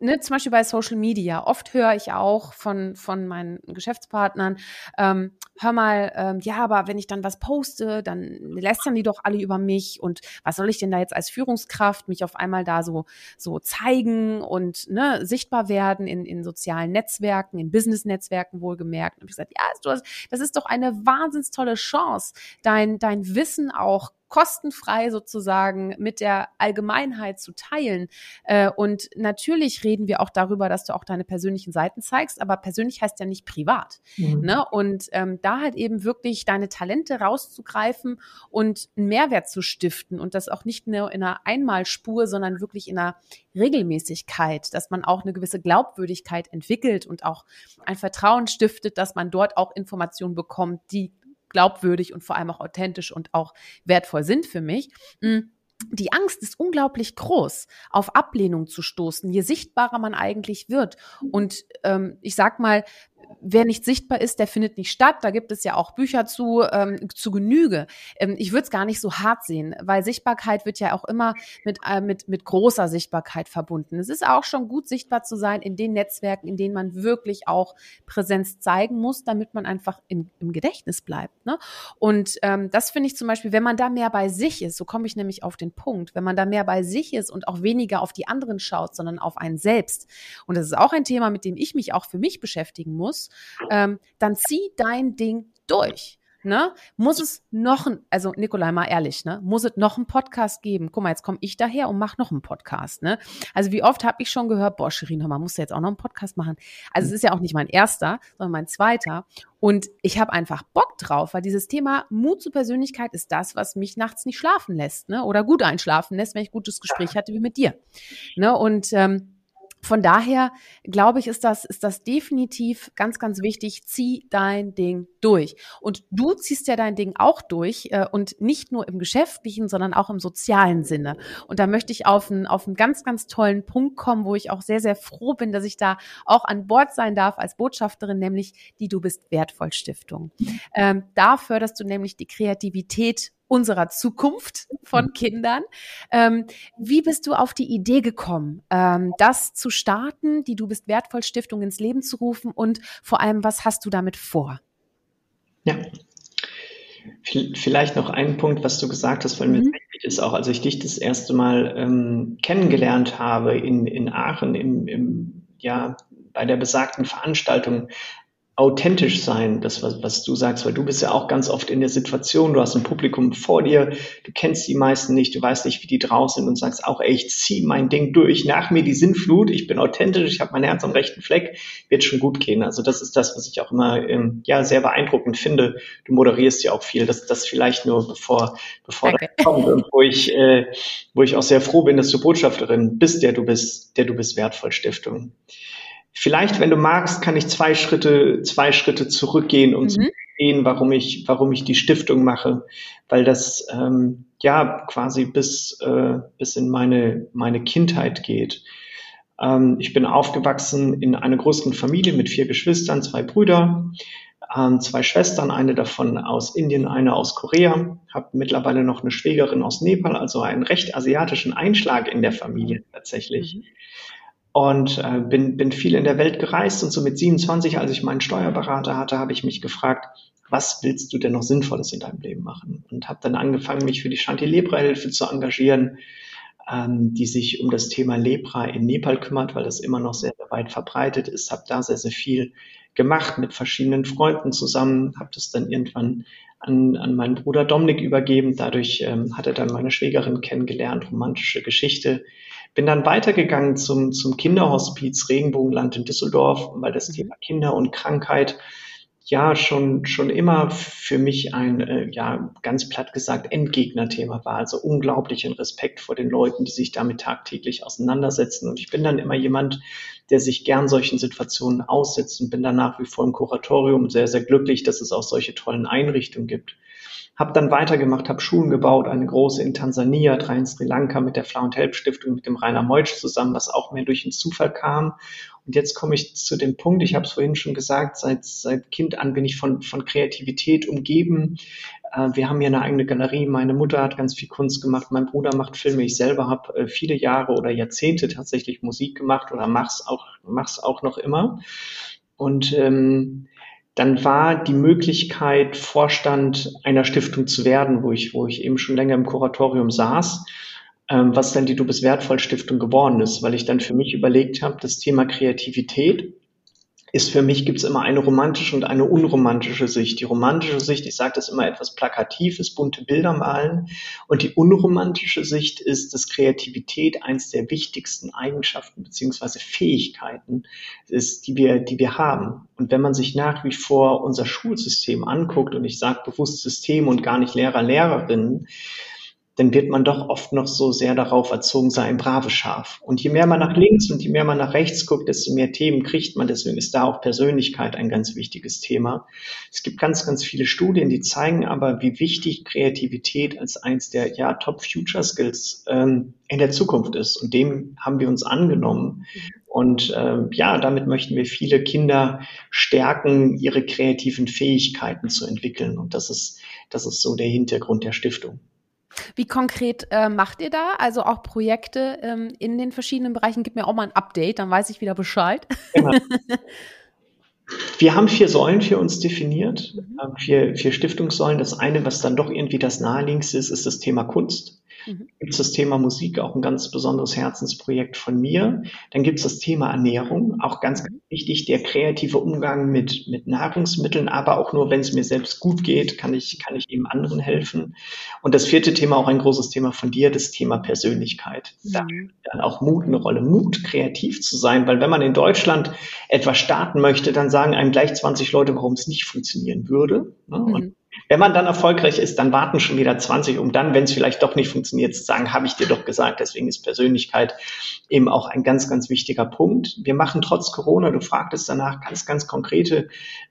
ne, zum Beispiel bei Social Media, oft höre ich auch von, von meinen Geschäftspartnern, ähm, hör mal, ähm, ja, aber wenn ich dann was poste, dann lästern die doch alle über mich und was soll ich denn da jetzt als Führungskraft mich auf einmal da so, so zeigen und ne, sichtbar werden in, in sozialen Netzwerken, in Business-Netzwerken wohlgemerkt. Und ich gesagt, ja, du hast, das ist doch eine wahnsinns tolle Chance, dein, dein Wissen auch kostenfrei sozusagen mit der Allgemeinheit zu teilen. Äh, und natürlich reden wir auch darüber, dass du auch deine persönlichen Seiten zeigst, aber persönlich heißt ja nicht privat. Mhm. Ne? Und ähm, da halt eben wirklich deine Talente rauszugreifen und einen Mehrwert zu stiften und das auch nicht nur in einer Einmalspur, sondern wirklich in einer Regelmäßigkeit, dass man auch eine gewisse Glaubwürdigkeit entwickelt und auch ein Vertrauen stiftet, dass man dort auch Informationen bekommt, die glaubwürdig und vor allem auch authentisch und auch wertvoll sind für mich. Mhm die Angst ist unglaublich groß, auf Ablehnung zu stoßen, je sichtbarer man eigentlich wird. Und ähm, ich sag mal, wer nicht sichtbar ist, der findet nicht statt. Da gibt es ja auch Bücher zu, ähm, zu Genüge. Ähm, ich würde es gar nicht so hart sehen, weil Sichtbarkeit wird ja auch immer mit, äh, mit, mit großer Sichtbarkeit verbunden. Es ist auch schon gut, sichtbar zu sein in den Netzwerken, in denen man wirklich auch Präsenz zeigen muss, damit man einfach in, im Gedächtnis bleibt. Ne? Und ähm, das finde ich zum Beispiel, wenn man da mehr bei sich ist, so komme ich nämlich auf den Punkt, wenn man da mehr bei sich ist und auch weniger auf die anderen schaut, sondern auf einen selbst. Und das ist auch ein Thema, mit dem ich mich auch für mich beschäftigen muss muss, ähm, dann zieh dein Ding durch. Ne? Muss es noch ein, also Nikolai, mal ehrlich, ne? Muss es noch einen Podcast geben? Guck mal, jetzt komme ich daher und mach noch einen Podcast, ne? Also wie oft habe ich schon gehört, boah, Shirin, hör mal, musst du jetzt auch noch einen Podcast machen? Also es ist ja auch nicht mein erster, sondern mein zweiter. Und ich habe einfach Bock drauf, weil dieses Thema Mut zur Persönlichkeit ist das, was mich nachts nicht schlafen lässt, ne? Oder gut einschlafen lässt, wenn ich gutes Gespräch hatte wie mit dir. Ne? Und ähm, von daher glaube ich, ist das, ist das definitiv ganz, ganz wichtig. Zieh dein Ding durch. Und du ziehst ja dein Ding auch durch äh, und nicht nur im geschäftlichen, sondern auch im sozialen Sinne. Und da möchte ich auf einen, auf einen ganz, ganz tollen Punkt kommen, wo ich auch sehr, sehr froh bin, dass ich da auch an Bord sein darf als Botschafterin, nämlich die Du bist wertvoll Stiftung. Ähm, da förderst du nämlich die Kreativität unserer Zukunft von mhm. Kindern. Ähm, wie bist du auf die Idee gekommen, ähm, das zu starten, die Du bist wertvoll Stiftung ins Leben zu rufen und vor allem, was hast du damit vor? Ja. Vielleicht noch ein Punkt, was du gesagt hast, weil mhm. mir wichtig ist, auch als ich dich das erste Mal ähm, kennengelernt habe in, in Aachen, im, im, ja, bei der besagten Veranstaltung, authentisch sein, das, was, was du sagst, weil du bist ja auch ganz oft in der Situation, du hast ein Publikum vor dir, du kennst die meisten nicht, du weißt nicht, wie die drauf sind und sagst auch, ey, ich zieh mein Ding durch, nach mir die Sinnflut, ich bin authentisch, ich habe mein Herz am rechten Fleck, wird schon gut gehen. Also das ist das, was ich auch immer ähm, ja sehr beeindruckend finde. Du moderierst ja auch viel, das, das vielleicht nur bevor, bevor das kommt und wo ich, äh, wo ich auch sehr froh bin, dass du Botschafterin bist, der du bist, der du bist wertvoll Stiftung. Vielleicht, wenn du magst, kann ich zwei Schritte, zwei Schritte zurückgehen, um mhm. zu verstehen, warum ich, warum ich die Stiftung mache, weil das ähm, ja quasi bis, äh, bis in meine, meine Kindheit geht. Ähm, ich bin aufgewachsen in einer größeren Familie mit vier Geschwistern, zwei Brüder, ähm, zwei Schwestern, eine davon aus Indien, eine aus Korea, habe mittlerweile noch eine Schwägerin aus Nepal, also einen recht asiatischen Einschlag in der Familie tatsächlich. Mhm und äh, bin, bin viel in der Welt gereist und so mit 27, als ich meinen Steuerberater hatte, habe ich mich gefragt, was willst du denn noch Sinnvolles in deinem Leben machen? Und habe dann angefangen, mich für die Shanti-Lepra-Hilfe zu engagieren, ähm, die sich um das Thema Lepra in Nepal kümmert, weil das immer noch sehr, sehr weit verbreitet ist. Habe da sehr, sehr viel gemacht mit verschiedenen Freunden zusammen, habe das dann irgendwann an, an meinen Bruder Dominik übergeben. Dadurch ähm, hat er dann meine Schwägerin kennengelernt, romantische Geschichte. Bin dann weitergegangen zum, zum Kinderhospiz Regenbogenland in Düsseldorf, weil das mhm. Thema Kinder und Krankheit ja schon, schon immer für mich ein, äh, ja, ganz platt gesagt, Endgegner-Thema war. Also unglaublichen Respekt vor den Leuten, die sich damit tagtäglich auseinandersetzen. Und ich bin dann immer jemand, der sich gern solchen Situationen aussetzt und bin dann nach wie vor im Kuratorium sehr, sehr glücklich, dass es auch solche tollen Einrichtungen gibt. Habe dann weitergemacht, habe Schulen gebaut, eine große in Tansania, drei in Sri Lanka mit der Flau und Help Stiftung mit dem Rainer Meutsch zusammen, was auch mehr durch den Zufall kam. Und jetzt komme ich zu dem Punkt, ich habe es vorhin schon gesagt, seit, seit Kind an bin ich von, von Kreativität umgeben. Äh, wir haben hier eine eigene Galerie. Meine Mutter hat ganz viel Kunst gemacht, mein Bruder macht Filme. Ich selber habe äh, viele Jahre oder Jahrzehnte tatsächlich Musik gemacht oder mach's auch, mach's auch noch immer. Und ähm, dann war die Möglichkeit, Vorstand einer Stiftung zu werden, wo ich, wo ich eben schon länger im Kuratorium saß, ähm, was dann die Du bist wertvoll Stiftung geworden ist, weil ich dann für mich überlegt habe, das Thema Kreativität ist für mich gibt es immer eine romantische und eine unromantische Sicht. Die romantische Sicht, ich sage das immer etwas plakativ, ist bunte Bilder malen. Und die unromantische Sicht ist, dass Kreativität eins der wichtigsten Eigenschaften beziehungsweise Fähigkeiten ist, die wir, die wir haben. Und wenn man sich nach wie vor unser Schulsystem anguckt, und ich sage bewusst System und gar nicht Lehrer, Lehrerinnen, dann wird man doch oft noch so sehr darauf erzogen, sei ein braves Schaf. Und je mehr man nach links und je mehr man nach rechts guckt, desto mehr Themen kriegt man. Deswegen ist da auch Persönlichkeit ein ganz wichtiges Thema. Es gibt ganz, ganz viele Studien, die zeigen aber, wie wichtig Kreativität als eins der ja, Top Future Skills ähm, in der Zukunft ist. Und dem haben wir uns angenommen. Und ähm, ja, damit möchten wir viele Kinder stärken, ihre kreativen Fähigkeiten zu entwickeln. Und das ist, das ist so der Hintergrund der Stiftung. Wie konkret äh, macht ihr da? Also auch Projekte ähm, in den verschiedenen Bereichen? Gib mir auch mal ein Update, dann weiß ich wieder Bescheid. Genau. Wir haben vier Säulen für uns definiert, mhm. vier, vier Stiftungssäulen. Das eine, was dann doch irgendwie das naheliegendste ist, ist das Thema Kunst. Mhm. Gibt es das Thema Musik, auch ein ganz besonderes Herzensprojekt von mir. Dann gibt es das Thema Ernährung, auch ganz, ganz wichtig, der kreative Umgang mit, mit Nahrungsmitteln, aber auch nur, wenn es mir selbst gut geht, kann ich, kann ich eben anderen helfen. Und das vierte Thema, auch ein großes Thema von dir, das Thema Persönlichkeit. Mhm. Da dann auch Mut eine Rolle, Mut, kreativ zu sein, weil wenn man in Deutschland etwas starten möchte, dann sagen einem gleich 20 Leute, warum es nicht funktionieren würde. Ne? Mhm. Und wenn man dann erfolgreich ist, dann warten schon wieder 20, um dann, wenn es vielleicht doch nicht funktioniert, zu sagen, habe ich dir doch gesagt. Deswegen ist Persönlichkeit eben auch ein ganz, ganz wichtiger Punkt. Wir machen trotz Corona, du fragtest danach, ganz, ganz konkrete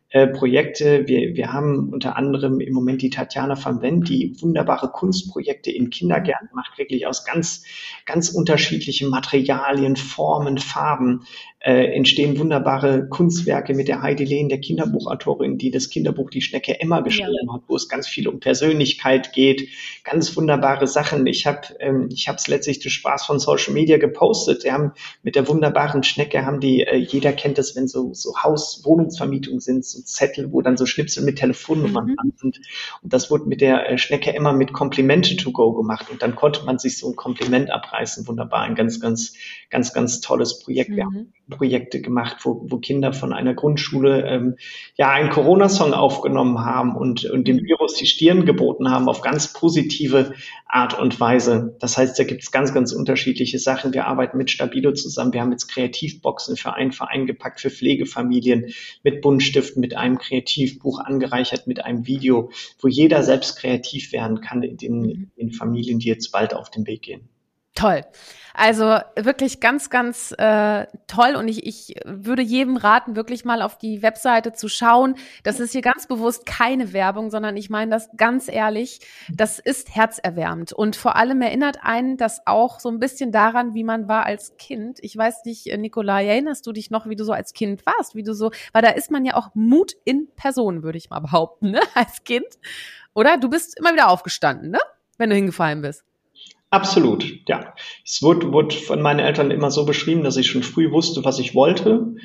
äh, Projekte. Wir, wir haben unter anderem im Moment die Tatjana van Wendt, die wunderbare Kunstprojekte in Kindergärten macht, wirklich aus ganz, ganz unterschiedlichen Materialien, Formen, Farben äh, entstehen wunderbare Kunstwerke mit der Heidi Lehn, der Kinderbuchautorin, die das Kinderbuch Die Schnecke Emma geschrieben ja. hat, wo es ganz viel um Persönlichkeit geht. Ganz wunderbare Sachen. Ich habe ähm, ich habe es letztlich zu Spaß von Social Media gepostet. Wir haben mit der wunderbaren Schnecke haben die, äh, jeder kennt das, wenn so, so Haus-Wohnungsvermietungen sind, so Zettel, wo dann so Schnipsel mit Telefonnummern mhm. dran sind. Und das wurde mit der äh, Schnecke Emma mit Komplimente to go gemacht. Und dann konnte man sich so ein Kompliment abreißen. Wunderbar. Ein ganz, ganz, ganz, ganz tolles Projekt. Mhm. Wir haben Projekte gemacht, wo, wo Kinder von einer Grundschule ähm, ja einen Corona-Song aufgenommen haben und, und dem Virus die Stirn geboten haben auf ganz positive Art und Weise. Das heißt, da gibt es ganz, ganz unterschiedliche Sachen. Wir arbeiten mit Stabilo zusammen. Wir haben jetzt Kreativboxen für einen Verein gepackt, für Pflegefamilien, mit Buntstiften, mit einem Kreativbuch angereichert, mit einem Video, wo jeder selbst kreativ werden kann in den, in Familien, die jetzt bald auf den Weg gehen. Toll. Also wirklich ganz, ganz äh, toll und ich, ich würde jedem raten, wirklich mal auf die Webseite zu schauen. Das ist hier ganz bewusst keine Werbung, sondern ich meine das ganz ehrlich. Das ist herzerwärmend und vor allem erinnert einen das auch so ein bisschen daran, wie man war als Kind. Ich weiß nicht, äh, Nikolai, erinnerst du dich noch, wie du so als Kind warst, wie du so, weil da ist man ja auch Mut in Person, würde ich mal behaupten, ne, als Kind. Oder? Du bist immer wieder aufgestanden, ne? Wenn du hingefallen bist. Absolut, ja. Es wurde, wurde von meinen Eltern immer so beschrieben, dass ich schon früh wusste, was ich wollte.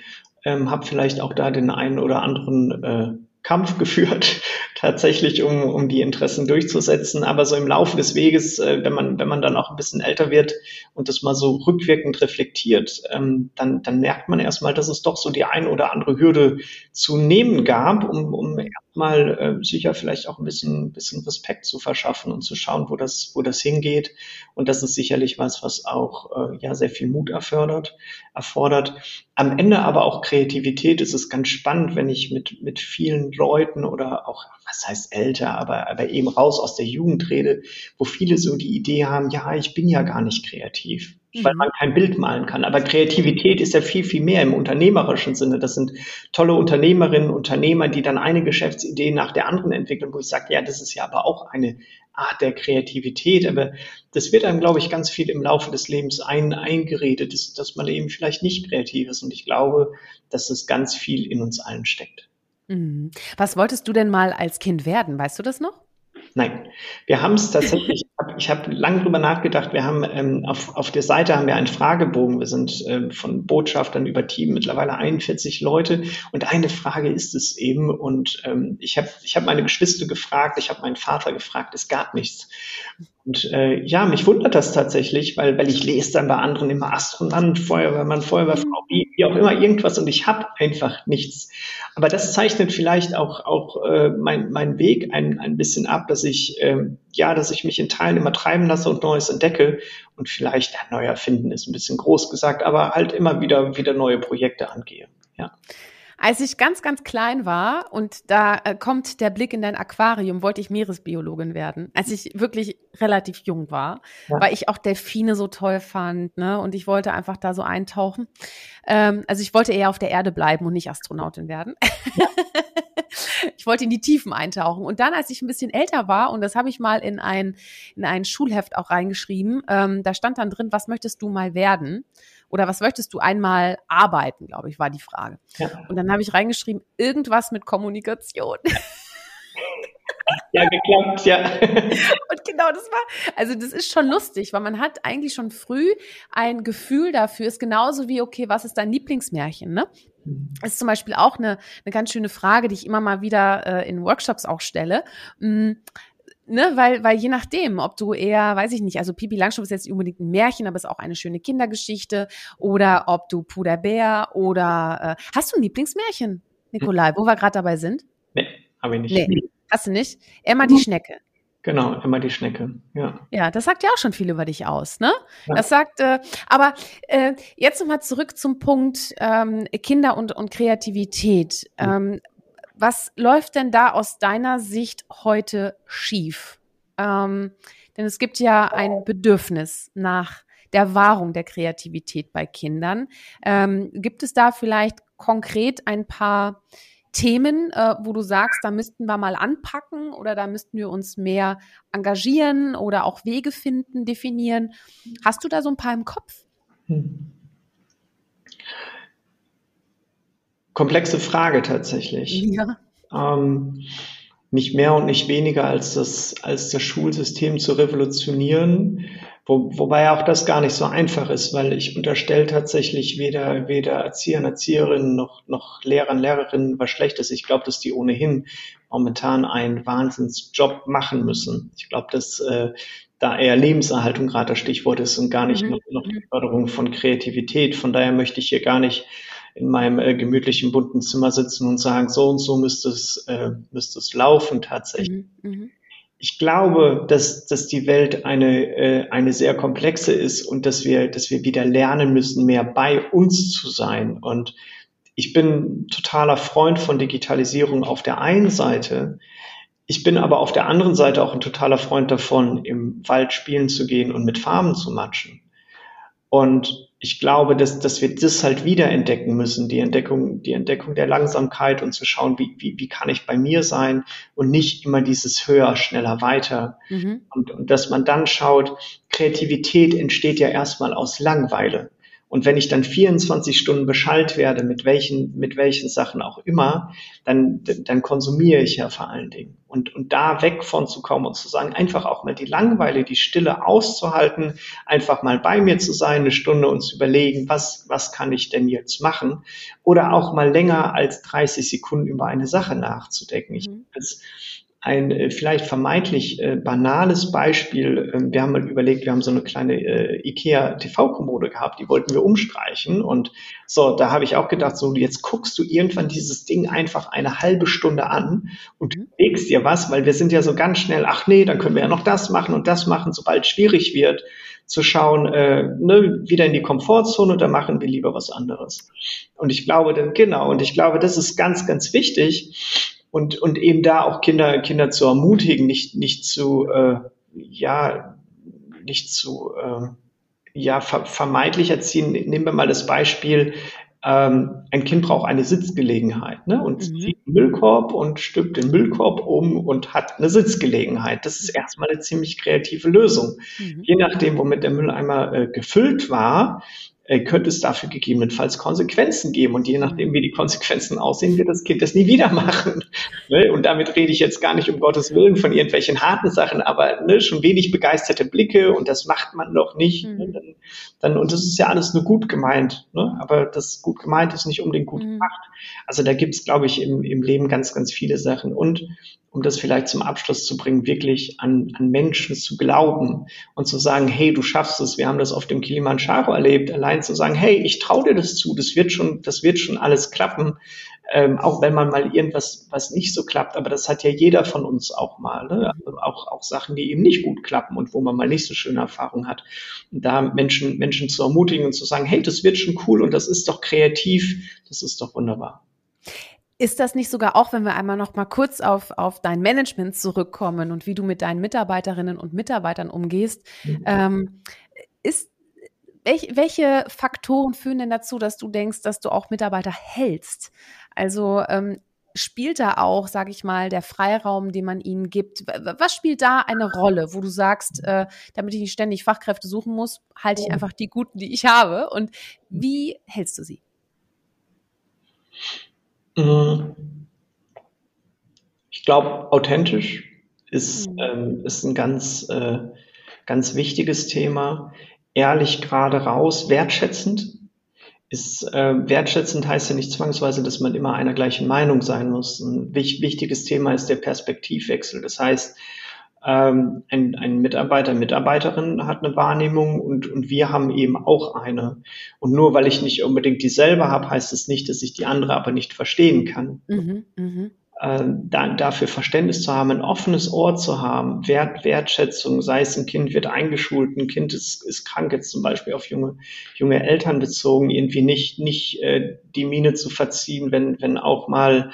Ähm, habe vielleicht auch da den einen oder anderen äh, Kampf geführt, tatsächlich, um, um die Interessen durchzusetzen. Aber so im Laufe des Weges, äh, wenn man, wenn man dann auch ein bisschen älter wird und das mal so rückwirkend reflektiert, ähm, dann, dann merkt man erstmal, dass es doch so die ein oder andere Hürde zu nehmen gab, um, um erstmal äh, sicher vielleicht auch ein bisschen, bisschen Respekt zu verschaffen und zu schauen, wo das, wo das hingeht. Und das ist sicherlich was, was auch äh, ja sehr viel Mut erfordert, erfordert. Am Ende aber auch Kreativität. Es ist ganz spannend, wenn ich mit, mit vielen Leuten oder auch, was heißt älter, aber, aber eben raus aus der Jugend rede, wo viele so die Idee haben, ja, ich bin ja gar nicht kreativ weil mhm. man kein Bild malen kann. Aber Kreativität ist ja viel, viel mehr im unternehmerischen Sinne. Das sind tolle Unternehmerinnen, Unternehmer, die dann eine Geschäftsidee nach der anderen entwickeln, wo ich sage, ja, das ist ja aber auch eine Art der Kreativität. Aber das wird einem, glaube ich, ganz viel im Laufe des Lebens ein, eingeredet, dass, dass man eben vielleicht nicht kreativ ist. Und ich glaube, dass das ganz viel in uns allen steckt. Mhm. Was wolltest du denn mal als Kind werden? Weißt du das noch? Nein, wir haben es tatsächlich, ich habe hab lange drüber nachgedacht, wir haben ähm, auf, auf der Seite haben wir einen Fragebogen, wir sind ähm, von Botschaftern über Team mittlerweile 41 Leute und eine Frage ist es eben und ähm, ich habe ich hab meine Geschwister gefragt, ich habe meinen Vater gefragt, es gab nichts. Und äh, ja, mich wundert das tatsächlich, weil, weil ich lese dann bei anderen immer Astronaut, Feuerwehrmann, Feuerwehrfrau, wie, wie auch immer irgendwas und ich habe einfach nichts. Aber das zeichnet vielleicht auch, auch äh, mein, mein Weg ein, ein bisschen ab, dass ich, ähm, ja, dass ich mich in Teilen immer treiben lasse und Neues entdecke und vielleicht, ja, neu erfinden ist ein bisschen groß gesagt, aber halt immer wieder, wieder neue Projekte angehe. Ja. Als ich ganz, ganz klein war und da äh, kommt der Blick in dein Aquarium, wollte ich Meeresbiologin werden. Als ich wirklich relativ jung war, ja. weil ich auch Delfine so toll fand, ne? Und ich wollte einfach da so eintauchen. Ähm, also ich wollte eher auf der Erde bleiben und nicht Astronautin werden. Ja. ich wollte in die Tiefen eintauchen. Und dann, als ich ein bisschen älter war, und das habe ich mal in ein, in ein Schulheft auch reingeschrieben, ähm, da stand dann drin, was möchtest du mal werden? Oder was möchtest du einmal arbeiten, glaube ich, war die Frage. Ja. Und dann habe ich reingeschrieben, irgendwas mit Kommunikation. Ja, geklappt, ja. Und genau das war, also das ist schon lustig, weil man hat eigentlich schon früh ein Gefühl dafür, ist genauso wie, okay, was ist dein Lieblingsmärchen, ne? Das ist zum Beispiel auch eine, eine ganz schöne Frage, die ich immer mal wieder äh, in Workshops auch stelle. Mm, ne, weil, weil je nachdem, ob du eher, weiß ich nicht, also Pipi Langstrumpf ist jetzt nicht unbedingt ein Märchen, aber ist auch eine schöne Kindergeschichte, oder ob du Puderbär oder äh, hast du ein Lieblingsmärchen, Nikolai, wo wir gerade dabei sind? Nee, habe ich nicht. Nee, hast du nicht? Emma die Schnecke. Genau, immer die Schnecke, ja. Ja, das sagt ja auch schon viel über dich aus, ne? Ja. Das sagt, äh, aber äh, jetzt nochmal zurück zum Punkt ähm, Kinder und, und Kreativität. Ähm, was läuft denn da aus deiner Sicht heute schief? Ähm, denn es gibt ja ein Bedürfnis nach der Wahrung der Kreativität bei Kindern. Ähm, gibt es da vielleicht konkret ein paar Themen, äh, wo du sagst, da müssten wir mal anpacken oder da müssten wir uns mehr engagieren oder auch Wege finden, definieren? Hast du da so ein paar im Kopf? Hm. Komplexe Frage tatsächlich. Ja. Ähm, nicht mehr und nicht weniger als das, als das Schulsystem zu revolutionieren. Wo, wobei auch das gar nicht so einfach ist, weil ich unterstelle tatsächlich weder, weder Erziehern, Erzieherinnen noch, noch Lehrern, Lehrerinnen was Schlechtes. Ich glaube, dass die ohnehin momentan einen Wahnsinnsjob machen müssen. Ich glaube, dass äh, da eher Lebenserhaltung gerade das Stichwort ist und gar nicht mhm. noch, noch die Förderung von Kreativität. Von daher möchte ich hier gar nicht in meinem äh, gemütlichen bunten Zimmer sitzen und sagen, so und so müsste es, äh, müsste es laufen tatsächlich. Mhm. mhm ich glaube, dass, dass die Welt eine, äh, eine sehr komplexe ist und dass wir, dass wir wieder lernen müssen, mehr bei uns zu sein. Und ich bin totaler Freund von Digitalisierung auf der einen Seite. Ich bin aber auf der anderen Seite auch ein totaler Freund davon, im Wald spielen zu gehen und mit Farben zu matschen. Und ich glaube, dass, dass wir das halt wiederentdecken müssen, die Entdeckung, die Entdeckung der Langsamkeit und zu schauen, wie, wie, wie kann ich bei mir sein und nicht immer dieses höher, schneller, weiter. Mhm. Und, und dass man dann schaut, Kreativität entsteht ja erstmal aus Langweile. Und wenn ich dann 24 Stunden beschallt werde, mit welchen, mit welchen Sachen auch immer, dann, dann konsumiere ich ja vor allen Dingen. Und, und da weg von zu kommen und zu sagen, einfach auch mal die Langeweile, die Stille auszuhalten, einfach mal bei mir zu sein, eine Stunde und zu überlegen, was, was kann ich denn jetzt machen? Oder auch mal länger als 30 Sekunden über eine Sache nachzudenken. Ich, mhm. das, ein äh, vielleicht vermeintlich äh, banales Beispiel. Ähm, wir haben mal überlegt, wir haben so eine kleine äh, IKEA TV-Kommode gehabt, die wollten wir umstreichen. Und so, da habe ich auch gedacht, so jetzt guckst du irgendwann dieses Ding einfach eine halbe Stunde an und mhm. legst dir was, weil wir sind ja so ganz schnell, ach nee, dann können wir ja noch das machen und das machen, sobald schwierig wird, zu schauen, äh, ne, wieder in die Komfortzone, da machen wir lieber was anderes. Und ich glaube, dann, genau, und ich glaube, das ist ganz, ganz wichtig und, und eben da auch Kinder, Kinder zu ermutigen, nicht, nicht zu, äh, ja, nicht zu, äh, ja, ver vermeintlich erziehen. Nehmen wir mal das Beispiel, ähm, ein Kind braucht eine Sitzgelegenheit ne? und mhm. zieht einen Müllkorb und stülpt den Müllkorb um und hat eine Sitzgelegenheit. Das ist erstmal eine ziemlich kreative Lösung. Mhm. Je nachdem, womit der Mülleimer äh, gefüllt war, äh, könnte es dafür gegebenenfalls Konsequenzen geben. Und je nachdem, wie die Konsequenzen aussehen, wird das Kind das nie wieder machen. Ne? Und damit rede ich jetzt gar nicht um Gottes Willen von irgendwelchen harten Sachen, aber ne, schon wenig begeisterte Blicke und das macht man noch nicht. Mhm. Ne? Dann, dann, und das ist ja alles nur gut gemeint. Ne? Aber das gut gemeint ist nicht unbedingt gut mhm. gemacht. Also da gibt es, glaube ich, im, im Leben ganz, ganz viele Sachen. Und um das vielleicht zum Abschluss zu bringen, wirklich an, an Menschen zu glauben und zu sagen, hey, du schaffst es. Wir haben das auf dem Kilimanjaro erlebt, allein zu sagen, hey, ich traue dir das zu, das wird schon, das wird schon alles klappen, ähm, auch wenn man mal irgendwas, was nicht so klappt. Aber das hat ja jeder von uns auch mal, ne? also auch, auch Sachen, die eben nicht gut klappen und wo man mal nicht so schöne Erfahrungen hat. Und da Menschen, Menschen zu ermutigen und zu sagen, hey, das wird schon cool und das ist doch kreativ, das ist doch wunderbar. Ist das nicht sogar auch, wenn wir einmal noch mal kurz auf, auf dein Management zurückkommen und wie du mit deinen Mitarbeiterinnen und Mitarbeitern umgehst, mhm. ähm, ist welch, welche Faktoren führen denn dazu, dass du denkst, dass du auch Mitarbeiter hältst? Also ähm, spielt da auch, sage ich mal, der Freiraum, den man ihnen gibt? Was spielt da eine Rolle, wo du sagst, äh, damit ich nicht ständig Fachkräfte suchen muss, halte ich oh. einfach die guten, die ich habe? Und wie hältst du sie? Ich glaube, authentisch ist, mhm. ähm, ist ein ganz, äh, ganz wichtiges Thema. Ehrlich gerade raus, wertschätzend ist äh, wertschätzend heißt ja nicht zwangsweise, dass man immer einer gleichen Meinung sein muss. Ein wichtiges Thema ist der Perspektivwechsel. Das heißt, ähm, ein, ein Mitarbeiter, Mitarbeiterin hat eine Wahrnehmung und, und wir haben eben auch eine. Und nur weil ich nicht unbedingt dieselbe habe, heißt es nicht, dass ich die andere aber nicht verstehen kann. Mhm, mh äh, da, dafür Verständnis zu haben, ein offenes Ohr zu haben, Wert, Wertschätzung, sei es ein Kind wird eingeschult, ein Kind ist, ist krank, jetzt zum Beispiel auf junge, junge Eltern bezogen, irgendwie nicht, nicht äh, die Miene zu verziehen, wenn, wenn auch mal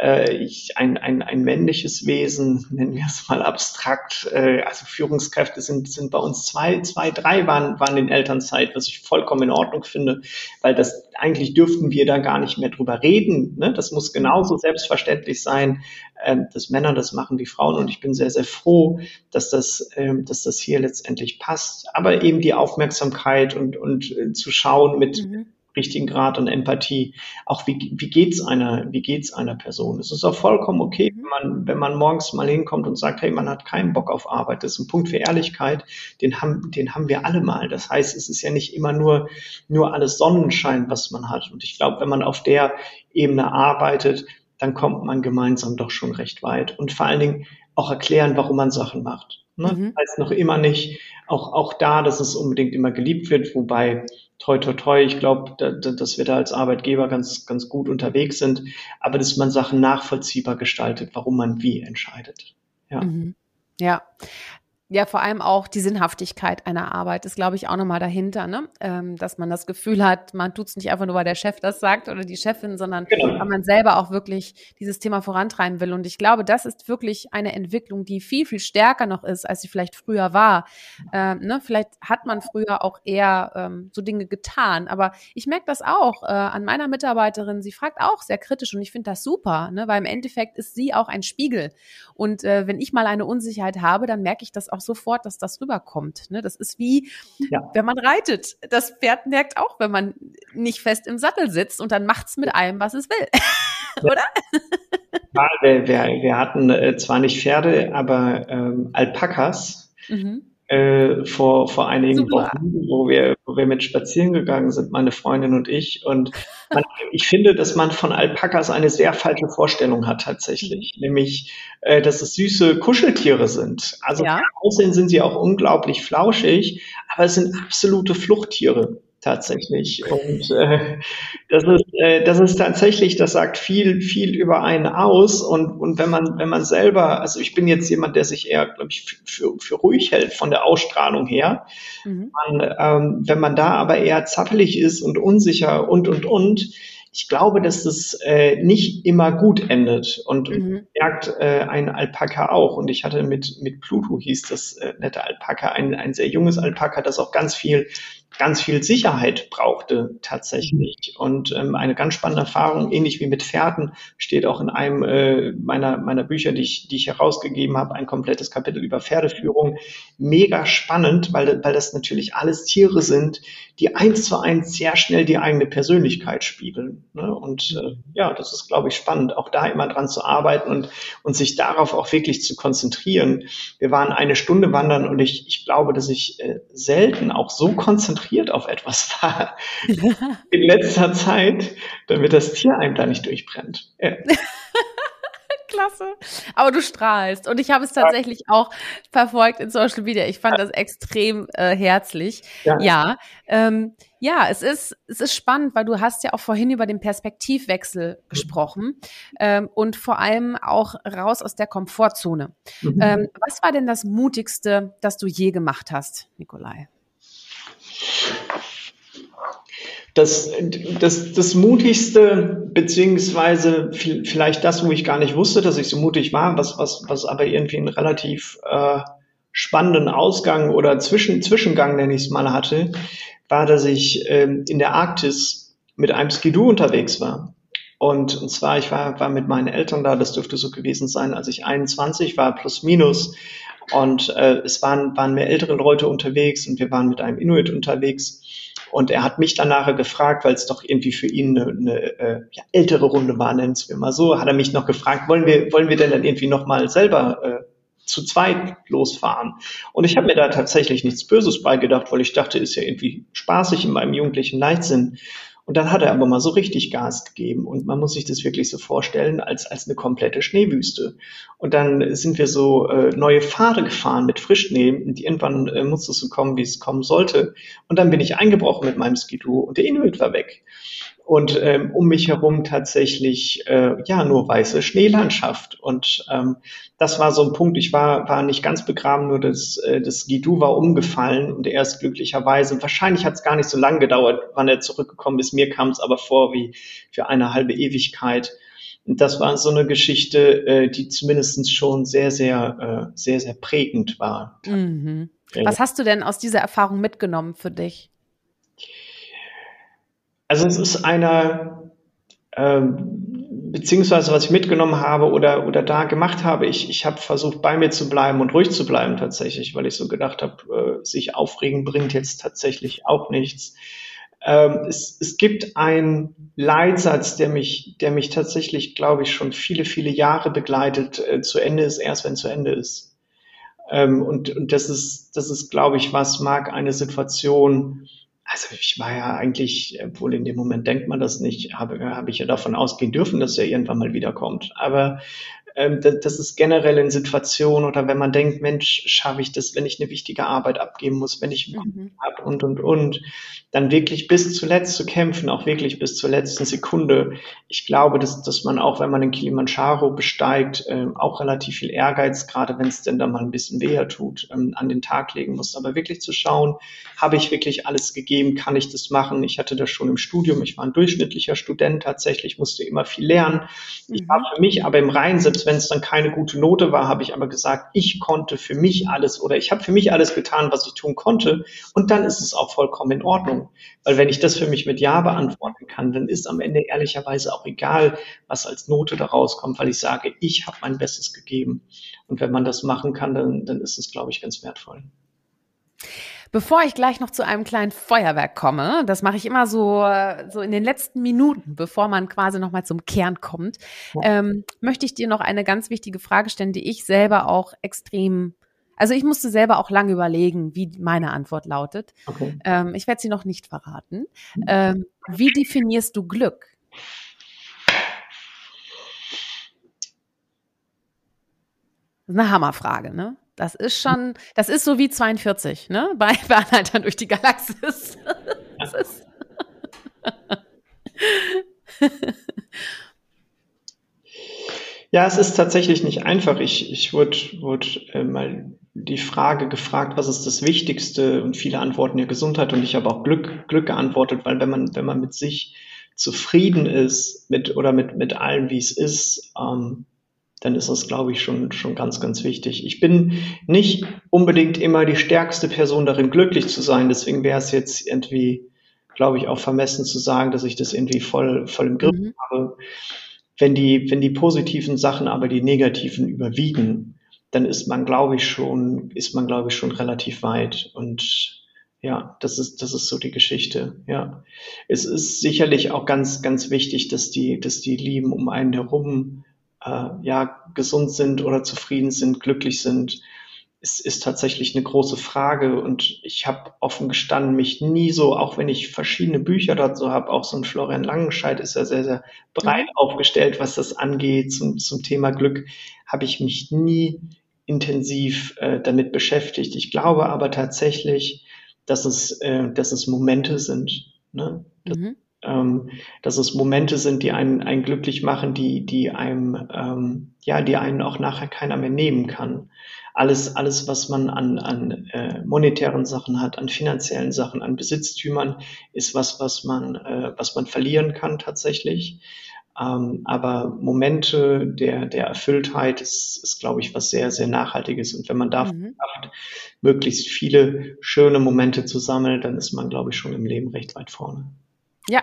äh, ich, ein, ein, ein männliches Wesen, nennen wir es mal abstrakt, äh, also Führungskräfte sind, sind bei uns zwei, zwei, drei waren, waren in Elternzeit, was ich vollkommen in Ordnung finde, weil das eigentlich dürften wir da gar nicht mehr drüber reden. Ne? Das muss genauso selbstverständlich sein, äh, dass Männer das machen wie Frauen und ich bin sehr, sehr froh, dass das, äh, dass das hier letztendlich passt. Aber eben die Aufmerksamkeit und, und äh, zu schauen mit, mhm richtigen Grad an Empathie. Auch wie, wie geht's einer, wie geht's einer Person? Es ist auch vollkommen okay, wenn man, wenn man morgens mal hinkommt und sagt, hey, man hat keinen Bock auf Arbeit. Das ist ein Punkt für Ehrlichkeit. Den haben, den haben wir alle mal. Das heißt, es ist ja nicht immer nur, nur alles Sonnenschein, was man hat. Und ich glaube, wenn man auf der Ebene arbeitet, dann kommt man gemeinsam doch schon recht weit. Und vor allen Dingen auch erklären, warum man Sachen macht. Ne? Mhm. Das heißt noch immer nicht, auch, auch da, dass es unbedingt immer geliebt wird, wobei toi, toi, toi, ich glaube, da, da, dass wir da als Arbeitgeber ganz, ganz gut unterwegs sind, aber dass man Sachen nachvollziehbar gestaltet, warum man wie entscheidet. Ja. Mhm. Ja, ja, vor allem auch die Sinnhaftigkeit einer Arbeit ist, glaube ich, auch nochmal dahinter, ne? Ähm, dass man das Gefühl hat, man tut es nicht einfach nur, weil der Chef das sagt oder die Chefin, sondern genau. weil man selber auch wirklich dieses Thema vorantreiben will. Und ich glaube, das ist wirklich eine Entwicklung, die viel, viel stärker noch ist, als sie vielleicht früher war. Ähm, ne? Vielleicht hat man früher auch eher ähm, so Dinge getan. Aber ich merke das auch äh, an meiner Mitarbeiterin. Sie fragt auch sehr kritisch und ich finde das super, ne? weil im Endeffekt ist sie auch ein Spiegel. Und äh, wenn ich mal eine Unsicherheit habe, dann merke ich das auch sofort, dass das rüberkommt. Ne? Das ist wie, ja. wenn man reitet. Das Pferd merkt auch, wenn man nicht fest im Sattel sitzt und dann macht es mit allem, was es will. Oder? Ja, wir, wir, wir hatten äh, zwar nicht Pferde, aber ähm, Alpakas. Mhm äh, vor, vor einigen Super. Wochen, wo wir, wo wir mit spazieren gegangen sind, meine Freundin und ich. Und man, ich finde, dass man von Alpakas eine sehr falsche Vorstellung hat tatsächlich, nämlich, äh, dass es süße Kuscheltiere sind. Also ja. aussehen sind sie auch unglaublich flauschig, aber es sind absolute Fluchttiere tatsächlich. Und äh, das ist äh, das ist tatsächlich, das sagt viel viel über einen aus. Und und wenn man wenn man selber, also ich bin jetzt jemand, der sich eher, glaube ich, für, für ruhig hält von der Ausstrahlung her. Mhm. Man, ähm, wenn man da aber eher zappelig ist und unsicher und und und ich glaube, dass das äh, nicht immer gut endet und mhm. merkt äh, ein Alpaka auch. Und ich hatte mit, mit Pluto hieß das äh, nette Alpaka, ein, ein sehr junges Alpaka, das auch ganz viel ganz viel Sicherheit brauchte tatsächlich. Und ähm, eine ganz spannende Erfahrung, ähnlich wie mit Pferden, steht auch in einem äh, meiner, meiner Bücher, die ich, die ich herausgegeben habe, ein komplettes Kapitel über Pferdeführung. Mega spannend, weil, weil das natürlich alles Tiere sind, die eins zu eins sehr schnell die eigene Persönlichkeit spiegeln. Ne? Und äh, ja, das ist, glaube ich, spannend, auch da immer dran zu arbeiten und, und sich darauf auch wirklich zu konzentrieren. Wir waren eine Stunde wandern und ich, ich glaube, dass ich äh, selten auch so konzentriert auf etwas war in letzter Zeit, damit das Tier einem da nicht durchbrennt. Ja. Klasse. Aber du strahlst. Und ich habe es tatsächlich auch verfolgt in Social Media. Ich fand das extrem äh, herzlich. Ja. Ja, ähm, ja, es ist, es ist spannend, weil du hast ja auch vorhin über den Perspektivwechsel gesprochen ähm, und vor allem auch raus aus der Komfortzone. Mhm. Ähm, was war denn das Mutigste, das du je gemacht hast, Nikolai? Das, das, das Mutigste, beziehungsweise vielleicht das, wo ich gar nicht wusste, dass ich so mutig war, was, was, was aber irgendwie einen relativ äh, spannenden Ausgang oder Zwischen, Zwischengang, nenne ich es mal, hatte, war, dass ich äh, in der Arktis mit einem Skidoo unterwegs war. Und, und zwar, ich war, war mit meinen Eltern da, das dürfte so gewesen sein, als ich 21 war, plus minus. Und äh, es waren, waren mehr ältere Leute unterwegs und wir waren mit einem Inuit unterwegs. Und er hat mich dann nachher gefragt, weil es doch irgendwie für ihn eine, eine äh, ja, ältere Runde war, nennen wir mal so, hat er mich noch gefragt, wollen wir, wollen wir denn dann irgendwie nochmal selber äh, zu zweit losfahren? Und ich habe mir da tatsächlich nichts Böses beigedacht, weil ich dachte, ist ja irgendwie spaßig in meinem jugendlichen Leichtsinn. Und dann hat er aber mal so richtig Gas gegeben und man muss sich das wirklich so vorstellen als, als eine komplette Schneewüste. Und dann sind wir so äh, neue Pfade gefahren mit Frischschnee und irgendwann äh, musste es so kommen, wie es kommen sollte. Und dann bin ich eingebrochen mit meinem Skidoo und der Inuit war weg und ähm, um mich herum tatsächlich äh, ja nur weiße Schneelandschaft und ähm, das war so ein Punkt. Ich war war nicht ganz begraben, nur das äh, das Guido war umgefallen und er ist glücklicherweise. Wahrscheinlich hat es gar nicht so lange gedauert, wann er zurückgekommen ist. Mir kam es aber vor wie für eine halbe Ewigkeit. Und das war so eine Geschichte, äh, die zumindestens schon sehr sehr äh, sehr sehr prägend war. Mhm. Was hast du denn aus dieser Erfahrung mitgenommen für dich? Also es ist einer, ähm, beziehungsweise was ich mitgenommen habe oder, oder da gemacht habe, ich, ich habe versucht, bei mir zu bleiben und ruhig zu bleiben tatsächlich, weil ich so gedacht habe, äh, sich aufregen bringt jetzt tatsächlich auch nichts. Ähm, es, es gibt einen Leitsatz, der mich, der mich tatsächlich, glaube ich, schon viele, viele Jahre begleitet. Äh, zu Ende ist erst, wenn zu Ende ist. Ähm, und, und das ist, das ist, glaube ich, was mag eine Situation also ich war ja eigentlich, obwohl in dem Moment denkt man das nicht, habe, habe ich ja davon ausgehen dürfen, dass er irgendwann mal wiederkommt. Aber ähm, das ist generell in Situationen oder wenn man denkt, Mensch, schaffe ich das, wenn ich eine wichtige Arbeit abgeben muss, wenn ich mhm. habe und und und, dann wirklich bis zuletzt zu kämpfen, auch wirklich bis zur letzten Sekunde. Ich glaube, dass, dass man auch, wenn man den Kilimanjaro besteigt, äh, auch relativ viel Ehrgeiz, gerade wenn es denn da mal ein bisschen weher tut, ähm, an den Tag legen muss. Aber wirklich zu schauen, habe ich wirklich alles gegeben, kann ich das machen? Ich hatte das schon im Studium, ich war ein durchschnittlicher Student tatsächlich, musste immer viel lernen. Ich war mhm. für mich aber im Reinen, selbst wenn es dann keine gute Note war, habe ich aber gesagt, ich konnte für mich alles oder ich habe für mich alles getan, was ich tun konnte. Und dann ist es auch vollkommen in Ordnung. Weil wenn ich das für mich mit Ja beantworten kann, dann ist am Ende ehrlicherweise auch egal, was als Note da rauskommt, weil ich sage, ich habe mein Bestes gegeben. Und wenn man das machen kann, dann, dann ist es, glaube ich, ganz wertvoll. Bevor ich gleich noch zu einem kleinen Feuerwerk komme, das mache ich immer so, so in den letzten Minuten, bevor man quasi nochmal zum Kern kommt, ja. ähm, möchte ich dir noch eine ganz wichtige Frage stellen, die ich selber auch extrem also ich musste selber auch lange überlegen, wie meine Antwort lautet. Okay. Ähm, ich werde sie noch nicht verraten. Ähm, wie definierst du Glück? Das ist eine Hammerfrage, ne? Das ist schon, das ist so wie 42, ne? Bei, bei durch die Galaxis. Das ist. Ja, es ist tatsächlich nicht einfach. Ich, ich wurde, wurde äh, mal die Frage gefragt, was ist das Wichtigste? Und viele antworten ja Gesundheit und ich habe auch Glück, Glück geantwortet, weil wenn man, wenn man mit sich zufrieden ist mit oder mit, mit allem, wie es ist, ähm, dann ist das, glaube ich, schon, schon ganz, ganz wichtig. Ich bin nicht unbedingt immer die stärkste Person darin, glücklich zu sein. Deswegen wäre es jetzt irgendwie, glaube ich, auch vermessen zu sagen, dass ich das irgendwie voll, voll im Griff mhm. habe. Wenn die, wenn die positiven Sachen aber die negativen überwiegen, dann ist man, glaube ich, schon, ist man, glaube ich, schon relativ weit. Und ja, das ist, das ist so die Geschichte. Ja. Es ist sicherlich auch ganz, ganz wichtig, dass die, dass die Lieben um einen herum, äh, ja, gesund sind oder zufrieden sind, glücklich sind es ist tatsächlich eine große Frage und ich habe offen gestanden mich nie so, auch wenn ich verschiedene Bücher dazu habe, auch so ein Florian Langenscheid ist ja sehr, sehr breit mhm. aufgestellt, was das angeht zum, zum Thema Glück, habe ich mich nie intensiv äh, damit beschäftigt. Ich glaube aber tatsächlich, dass es, äh, dass es Momente sind. Ne? Das, mhm. Ähm, dass es Momente sind, die einen, einen glücklich machen, die, die einem, ähm, ja, die einen auch nachher keiner mehr nehmen kann. Alles, alles, was man an, an äh, monetären Sachen hat, an finanziellen Sachen, an Besitztümern, ist was, was man, äh, was man verlieren kann tatsächlich. Ähm, aber Momente der, der Erfülltheit ist, ist, glaube ich, was sehr, sehr Nachhaltiges. Und wenn man da mhm. schafft, möglichst viele schöne Momente zu sammeln, dann ist man, glaube ich, schon im Leben recht weit vorne. Ja,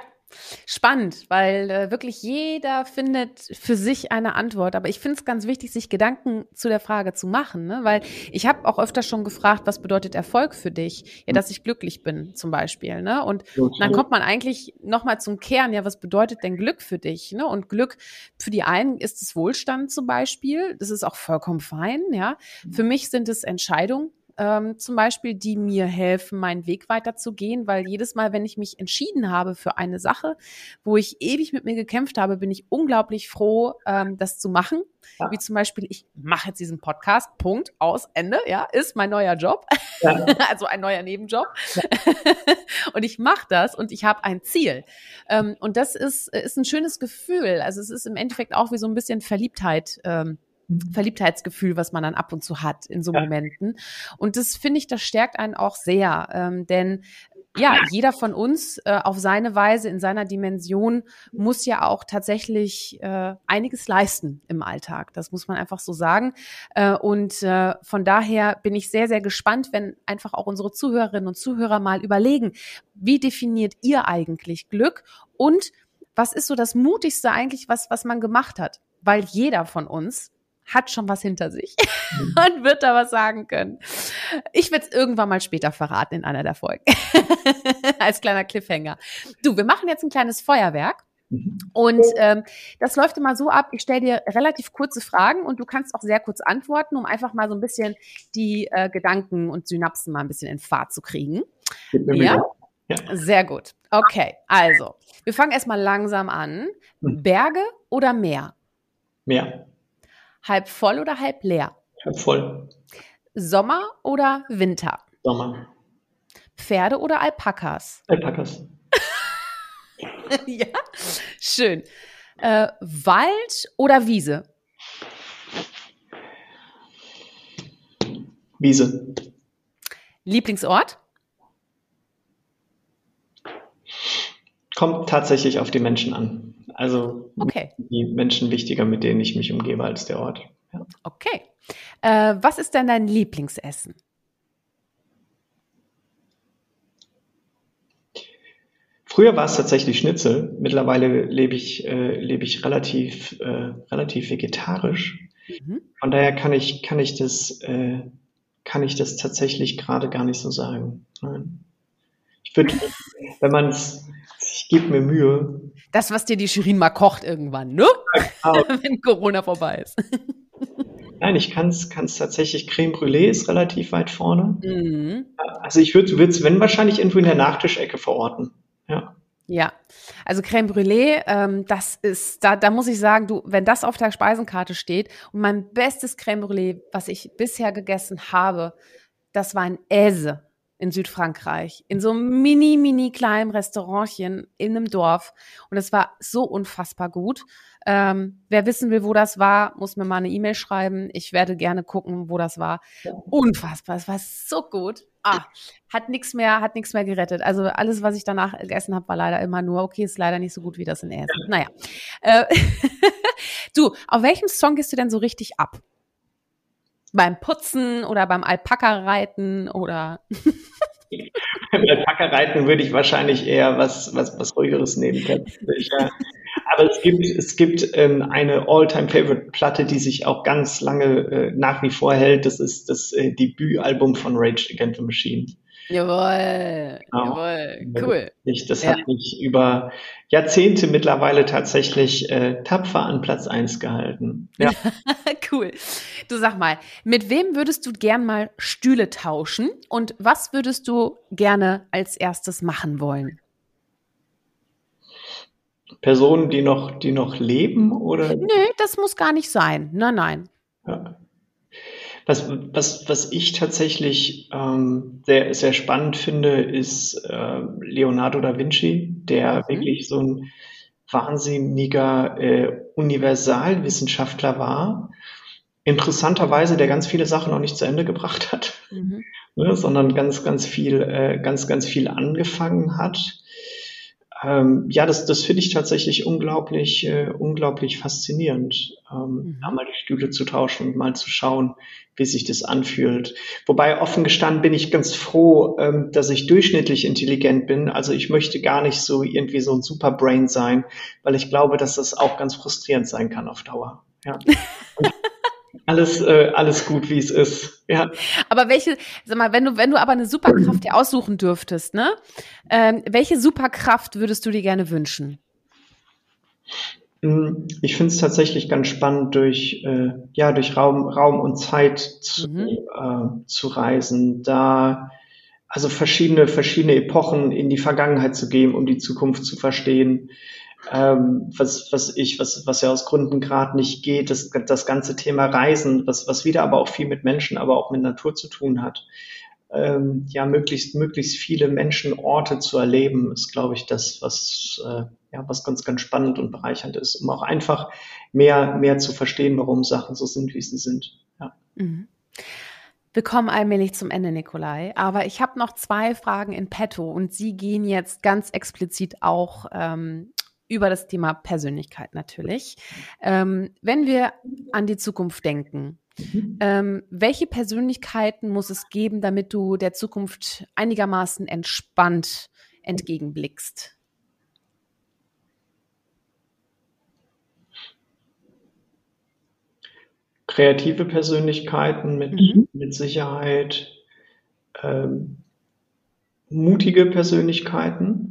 Spannend, weil äh, wirklich jeder findet für sich eine Antwort. Aber ich finde es ganz wichtig, sich Gedanken zu der Frage zu machen, ne? weil ich habe auch öfter schon gefragt, was bedeutet Erfolg für dich? Ja, dass ich glücklich bin zum Beispiel. Ne? Und dann kommt man eigentlich nochmal zum Kern, ja, was bedeutet denn Glück für dich? Ne? Und Glück für die einen ist es Wohlstand zum Beispiel. Das ist auch vollkommen fein. Ja, Für mich sind es Entscheidungen, ähm, zum Beispiel, die mir helfen, meinen Weg weiterzugehen, weil jedes Mal, wenn ich mich entschieden habe für eine Sache, wo ich ewig mit mir gekämpft habe, bin ich unglaublich froh, ähm, das zu machen. Ja. Wie zum Beispiel, ich mache jetzt diesen Podcast, Punkt, aus, Ende, ja, ist mein neuer Job. Ja. also ein neuer Nebenjob. Ja. und ich mache das und ich habe ein Ziel. Ähm, und das ist, ist ein schönes Gefühl. Also es ist im Endeffekt auch wie so ein bisschen Verliebtheit. Ähm. Verliebtheitsgefühl, was man dann ab und zu hat in so. Momenten. Und das finde ich, das stärkt einen auch sehr, ähm, denn ja, jeder von uns äh, auf seine Weise, in seiner Dimension, muss ja auch tatsächlich äh, einiges leisten im Alltag. Das muss man einfach so sagen. Äh, und äh, von daher bin ich sehr, sehr gespannt, wenn einfach auch unsere Zuhörerinnen und Zuhörer mal überlegen, wie definiert ihr eigentlich Glück und was ist so das Mutigste eigentlich, was, was man gemacht hat? Weil jeder von uns hat schon was hinter sich mhm. und wird da was sagen können. Ich werde es irgendwann mal später verraten in einer der Folgen. Als kleiner Cliffhanger. Du, wir machen jetzt ein kleines Feuerwerk. Mhm. Und ähm, das läuft immer so ab, ich stelle dir relativ kurze Fragen und du kannst auch sehr kurz antworten, um einfach mal so ein bisschen die äh, Gedanken und Synapsen mal ein bisschen in Fahrt zu kriegen. Ja? ja? Sehr gut. Okay, also, wir fangen erstmal langsam an. Mhm. Berge oder Meer? Meer. Halb voll oder halb leer? Halb voll. Sommer oder Winter? Sommer. Pferde oder Alpakas? Alpakas. ja, schön. Äh, Wald oder Wiese? Wiese. Lieblingsort? Kommt tatsächlich auf die Menschen an. Also okay. die Menschen wichtiger, mit denen ich mich umgebe, als der Ort. Ja. Okay. Äh, was ist denn dein Lieblingsessen? Früher war es tatsächlich Schnitzel. Mittlerweile lebe ich, äh, lebe ich relativ, äh, relativ vegetarisch. Mhm. Von daher kann ich, kann ich das, äh, kann ich das tatsächlich gerade gar nicht so sagen. Nein. Ich würde, wenn man es, gebe mir Mühe. Das, was dir die Shirin mal kocht irgendwann, ne? Genau. wenn Corona vorbei ist. Nein, ich kann es tatsächlich. Creme Brûlée ist relativ weit vorne. Mhm. Also ich würde es, wenn wahrscheinlich irgendwo in der Nachtischecke verorten. Ja. Ja, also Creme Brûlée, ähm, das ist, da, da muss ich sagen, du, wenn das auf der Speisenkarte steht und mein bestes Creme Brûlée, was ich bisher gegessen habe, das war ein Ese in Südfrankreich, in so einem mini, mini kleinen Restaurantchen in einem Dorf. Und es war so unfassbar gut. Ähm, wer wissen will, wo das war, muss mir mal eine E-Mail schreiben. Ich werde gerne gucken, wo das war. Unfassbar, es war so gut. Ah, hat nichts mehr, hat nichts mehr gerettet. Also alles, was ich danach gegessen habe, war leider immer nur, okay, ist leider nicht so gut wie das in Essen. Naja. Äh, du, auf welchem Song gehst du denn so richtig ab? Beim Putzen oder beim Alpaka-Reiten oder? beim Alpaka-Reiten würde ich wahrscheinlich eher was, was, was ruhigeres nehmen können. Aber es gibt, es gibt ähm, eine All-Time-Favorite-Platte, die sich auch ganz lange äh, nach wie vor hält. Das ist das äh, Debütalbum von Rage Against the Machine. Jawohl, genau. jawohl, cool. Das hat mich über Jahrzehnte mittlerweile tatsächlich äh, tapfer an Platz 1 gehalten. Ja. cool. Du sag mal, mit wem würdest du gern mal Stühle tauschen und was würdest du gerne als erstes machen wollen? Personen, die noch, die noch leben oder? Nö, das muss gar nicht sein. Nein, nein. Ja. Was, was, was ich tatsächlich ähm, sehr, sehr spannend finde, ist äh, Leonardo da Vinci, der mhm. wirklich so ein wahnsinniger äh, Universalwissenschaftler war. Interessanterweise, der ganz viele Sachen noch nicht zu Ende gebracht hat, mhm. ne, sondern ganz, ganz viel, äh, ganz, ganz viel angefangen hat. Ähm, ja, das, das finde ich tatsächlich unglaublich, äh, unglaublich faszinierend, ähm, mhm. mal die Stühle zu tauschen und mal zu schauen, wie sich das anfühlt. Wobei offen gestanden bin ich ganz froh, ähm, dass ich durchschnittlich intelligent bin. Also ich möchte gar nicht so irgendwie so ein Superbrain sein, weil ich glaube, dass das auch ganz frustrierend sein kann auf Dauer. Ja. alles, äh, alles gut, wie es ist. Ja. Aber welche, sag mal, wenn du, wenn du aber eine Superkraft dir aussuchen dürftest, ne? Ähm, welche Superkraft würdest du dir gerne wünschen? Hm, ich finde es tatsächlich ganz spannend, durch, äh, ja, durch Raum, Raum und Zeit zu, mhm. äh, zu reisen, da also verschiedene, verschiedene Epochen in die Vergangenheit zu gehen, um die Zukunft zu verstehen ähm, was, was ich, was, was ja aus Gründen gerade nicht geht, das, das ganze Thema Reisen, was, was wieder aber auch viel mit Menschen, aber auch mit Natur zu tun hat. Ähm, ja, möglichst, möglichst viele Menschen, Orte zu erleben, ist, glaube ich, das, was, äh, ja, was ganz, ganz spannend und bereichernd ist, um auch einfach mehr, mehr zu verstehen, warum Sachen so sind, wie sie sind. Ja. Mhm. Wir kommen allmählich zum Ende, Nikolai. Aber ich habe noch zwei Fragen in petto und sie gehen jetzt ganz explizit auch ähm, über das Thema Persönlichkeit natürlich. Ähm, wenn wir an die Zukunft denken, mhm. ähm, welche Persönlichkeiten muss es geben, damit du der Zukunft einigermaßen entspannt entgegenblickst? Kreative Persönlichkeiten mit, mhm. mit Sicherheit, ähm, mutige Persönlichkeiten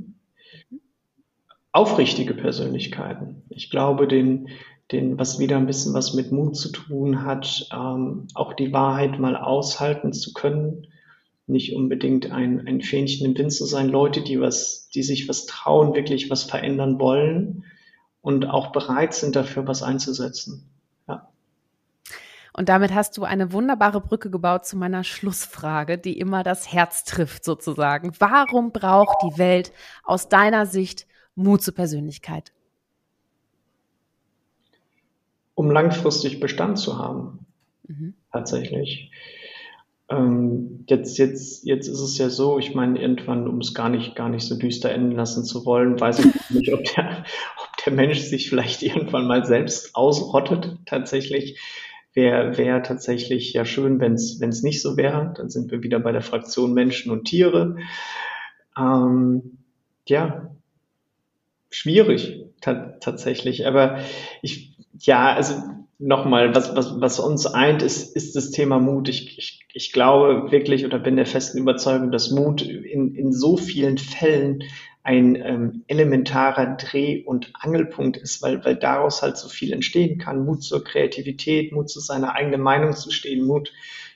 aufrichtige Persönlichkeiten. Ich glaube, den, den, was wieder ein bisschen was mit Mut zu tun hat, ähm, auch die Wahrheit mal aushalten zu können, nicht unbedingt ein, ein Fähnchen im Wind zu sein, Leute, die was, die sich was trauen, wirklich was verändern wollen und auch bereit sind, dafür was einzusetzen. Ja. Und damit hast du eine wunderbare Brücke gebaut zu meiner Schlussfrage, die immer das Herz trifft sozusagen. Warum braucht die Welt aus deiner Sicht Mut zur Persönlichkeit? Um langfristig Bestand zu haben, mhm. tatsächlich. Ähm, jetzt, jetzt, jetzt ist es ja so, ich meine, irgendwann, um es gar nicht, gar nicht so düster enden lassen zu wollen, weiß ich nicht, ob der, ob der Mensch sich vielleicht irgendwann mal selbst ausrottet, tatsächlich. Wäre wär tatsächlich ja schön, wenn es nicht so wäre. Dann sind wir wieder bei der Fraktion Menschen und Tiere. Ähm, ja, schwierig tatsächlich. Aber ich, ja, also nochmal, was, was, was uns eint, ist, ist das Thema Mut. Ich, ich, ich glaube wirklich oder bin der festen Überzeugung, dass Mut in, in so vielen Fällen ein ähm, elementarer Dreh- und Angelpunkt ist, weil, weil daraus halt so viel entstehen kann. Mut zur Kreativität, Mut zu seiner eigenen Meinung zu stehen, Mut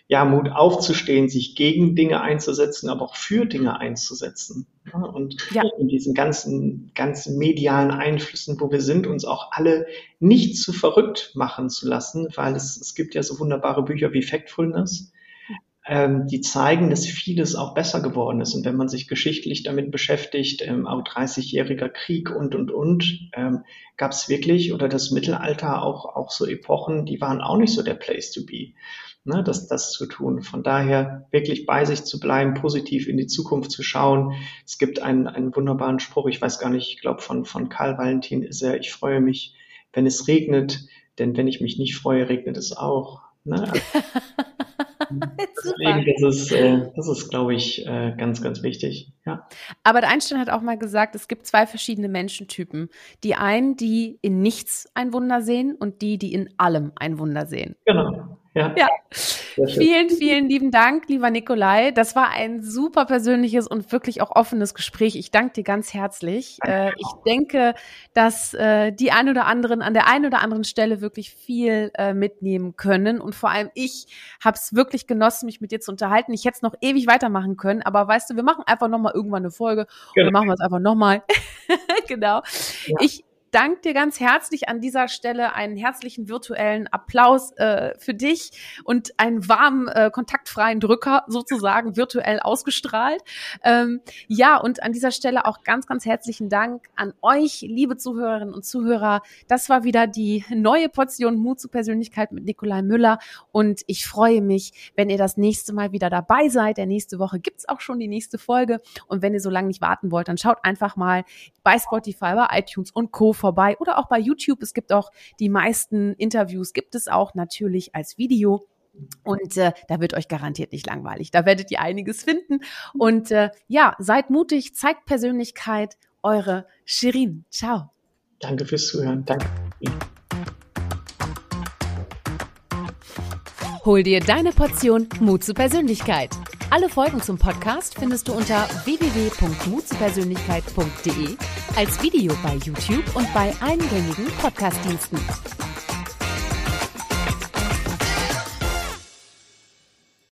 ja, Mut aufzustehen, sich gegen Dinge einzusetzen, aber auch für Dinge einzusetzen. Ja, und ja. in diesen ganzen, ganzen medialen Einflüssen, wo wir sind, uns auch alle nicht zu verrückt machen zu lassen, weil es, es gibt ja so wunderbare Bücher wie Factfulness, ähm, die zeigen, dass vieles auch besser geworden ist. Und wenn man sich geschichtlich damit beschäftigt, ähm, auch 30-jähriger Krieg und, und, und, ähm, gab es wirklich, oder das Mittelalter auch, auch so Epochen, die waren auch nicht so der Place to be ne, das, das zu tun. Von daher wirklich bei sich zu bleiben, positiv in die Zukunft zu schauen. Es gibt einen, einen wunderbaren Spruch, ich weiß gar nicht, ich glaube von, von Karl Valentin ist er, ich freue mich, wenn es regnet, denn wenn ich mich nicht freue, regnet es auch. Ne? Deswegen, das ist, äh, das ist, glaube ich, äh, ganz, ganz wichtig. Ja. Aber der Einstein hat auch mal gesagt, es gibt zwei verschiedene Menschentypen. Die einen, die in nichts ein Wunder sehen und die, die in allem ein Wunder sehen. Genau. Ja. ja. Vielen, vielen lieben Dank, lieber Nikolai. Das war ein super persönliches und wirklich auch offenes Gespräch. Ich danke dir ganz herzlich. Äh, ich denke, dass äh, die ein oder anderen an der einen oder anderen Stelle wirklich viel äh, mitnehmen können. Und vor allem ich habe es wirklich genossen, mich mit dir zu unterhalten. Ich hätte es noch ewig weitermachen können, aber weißt du, wir machen einfach nochmal irgendwann eine Folge genau. und dann machen wir es einfach nochmal. genau. Ja. Ich danke dir ganz herzlich an dieser Stelle einen herzlichen virtuellen Applaus äh, für dich und einen warmen, äh, kontaktfreien Drücker sozusagen virtuell ausgestrahlt. Ähm, ja, und an dieser Stelle auch ganz, ganz herzlichen Dank an euch, liebe Zuhörerinnen und Zuhörer. Das war wieder die neue Portion Mut zu Persönlichkeit mit Nikolai Müller und ich freue mich, wenn ihr das nächste Mal wieder dabei seid. Der nächste Woche gibt's auch schon die nächste Folge und wenn ihr so lange nicht warten wollt, dann schaut einfach mal bei Spotify, bei iTunes und Co. vorbei oder auch bei YouTube. Es gibt auch die meisten Interviews, gibt es auch natürlich als Video. Und äh, da wird euch garantiert nicht langweilig. Da werdet ihr einiges finden. Und äh, ja, seid mutig, zeigt Persönlichkeit. Eure Shirin. Ciao. Danke fürs Zuhören. Danke. Hol dir deine Portion Mut zur Persönlichkeit. Alle Folgen zum Podcast findest du unter www.mutzupersönlichkeit.de als Video bei YouTube und bei eingängigen Podcastdiensten.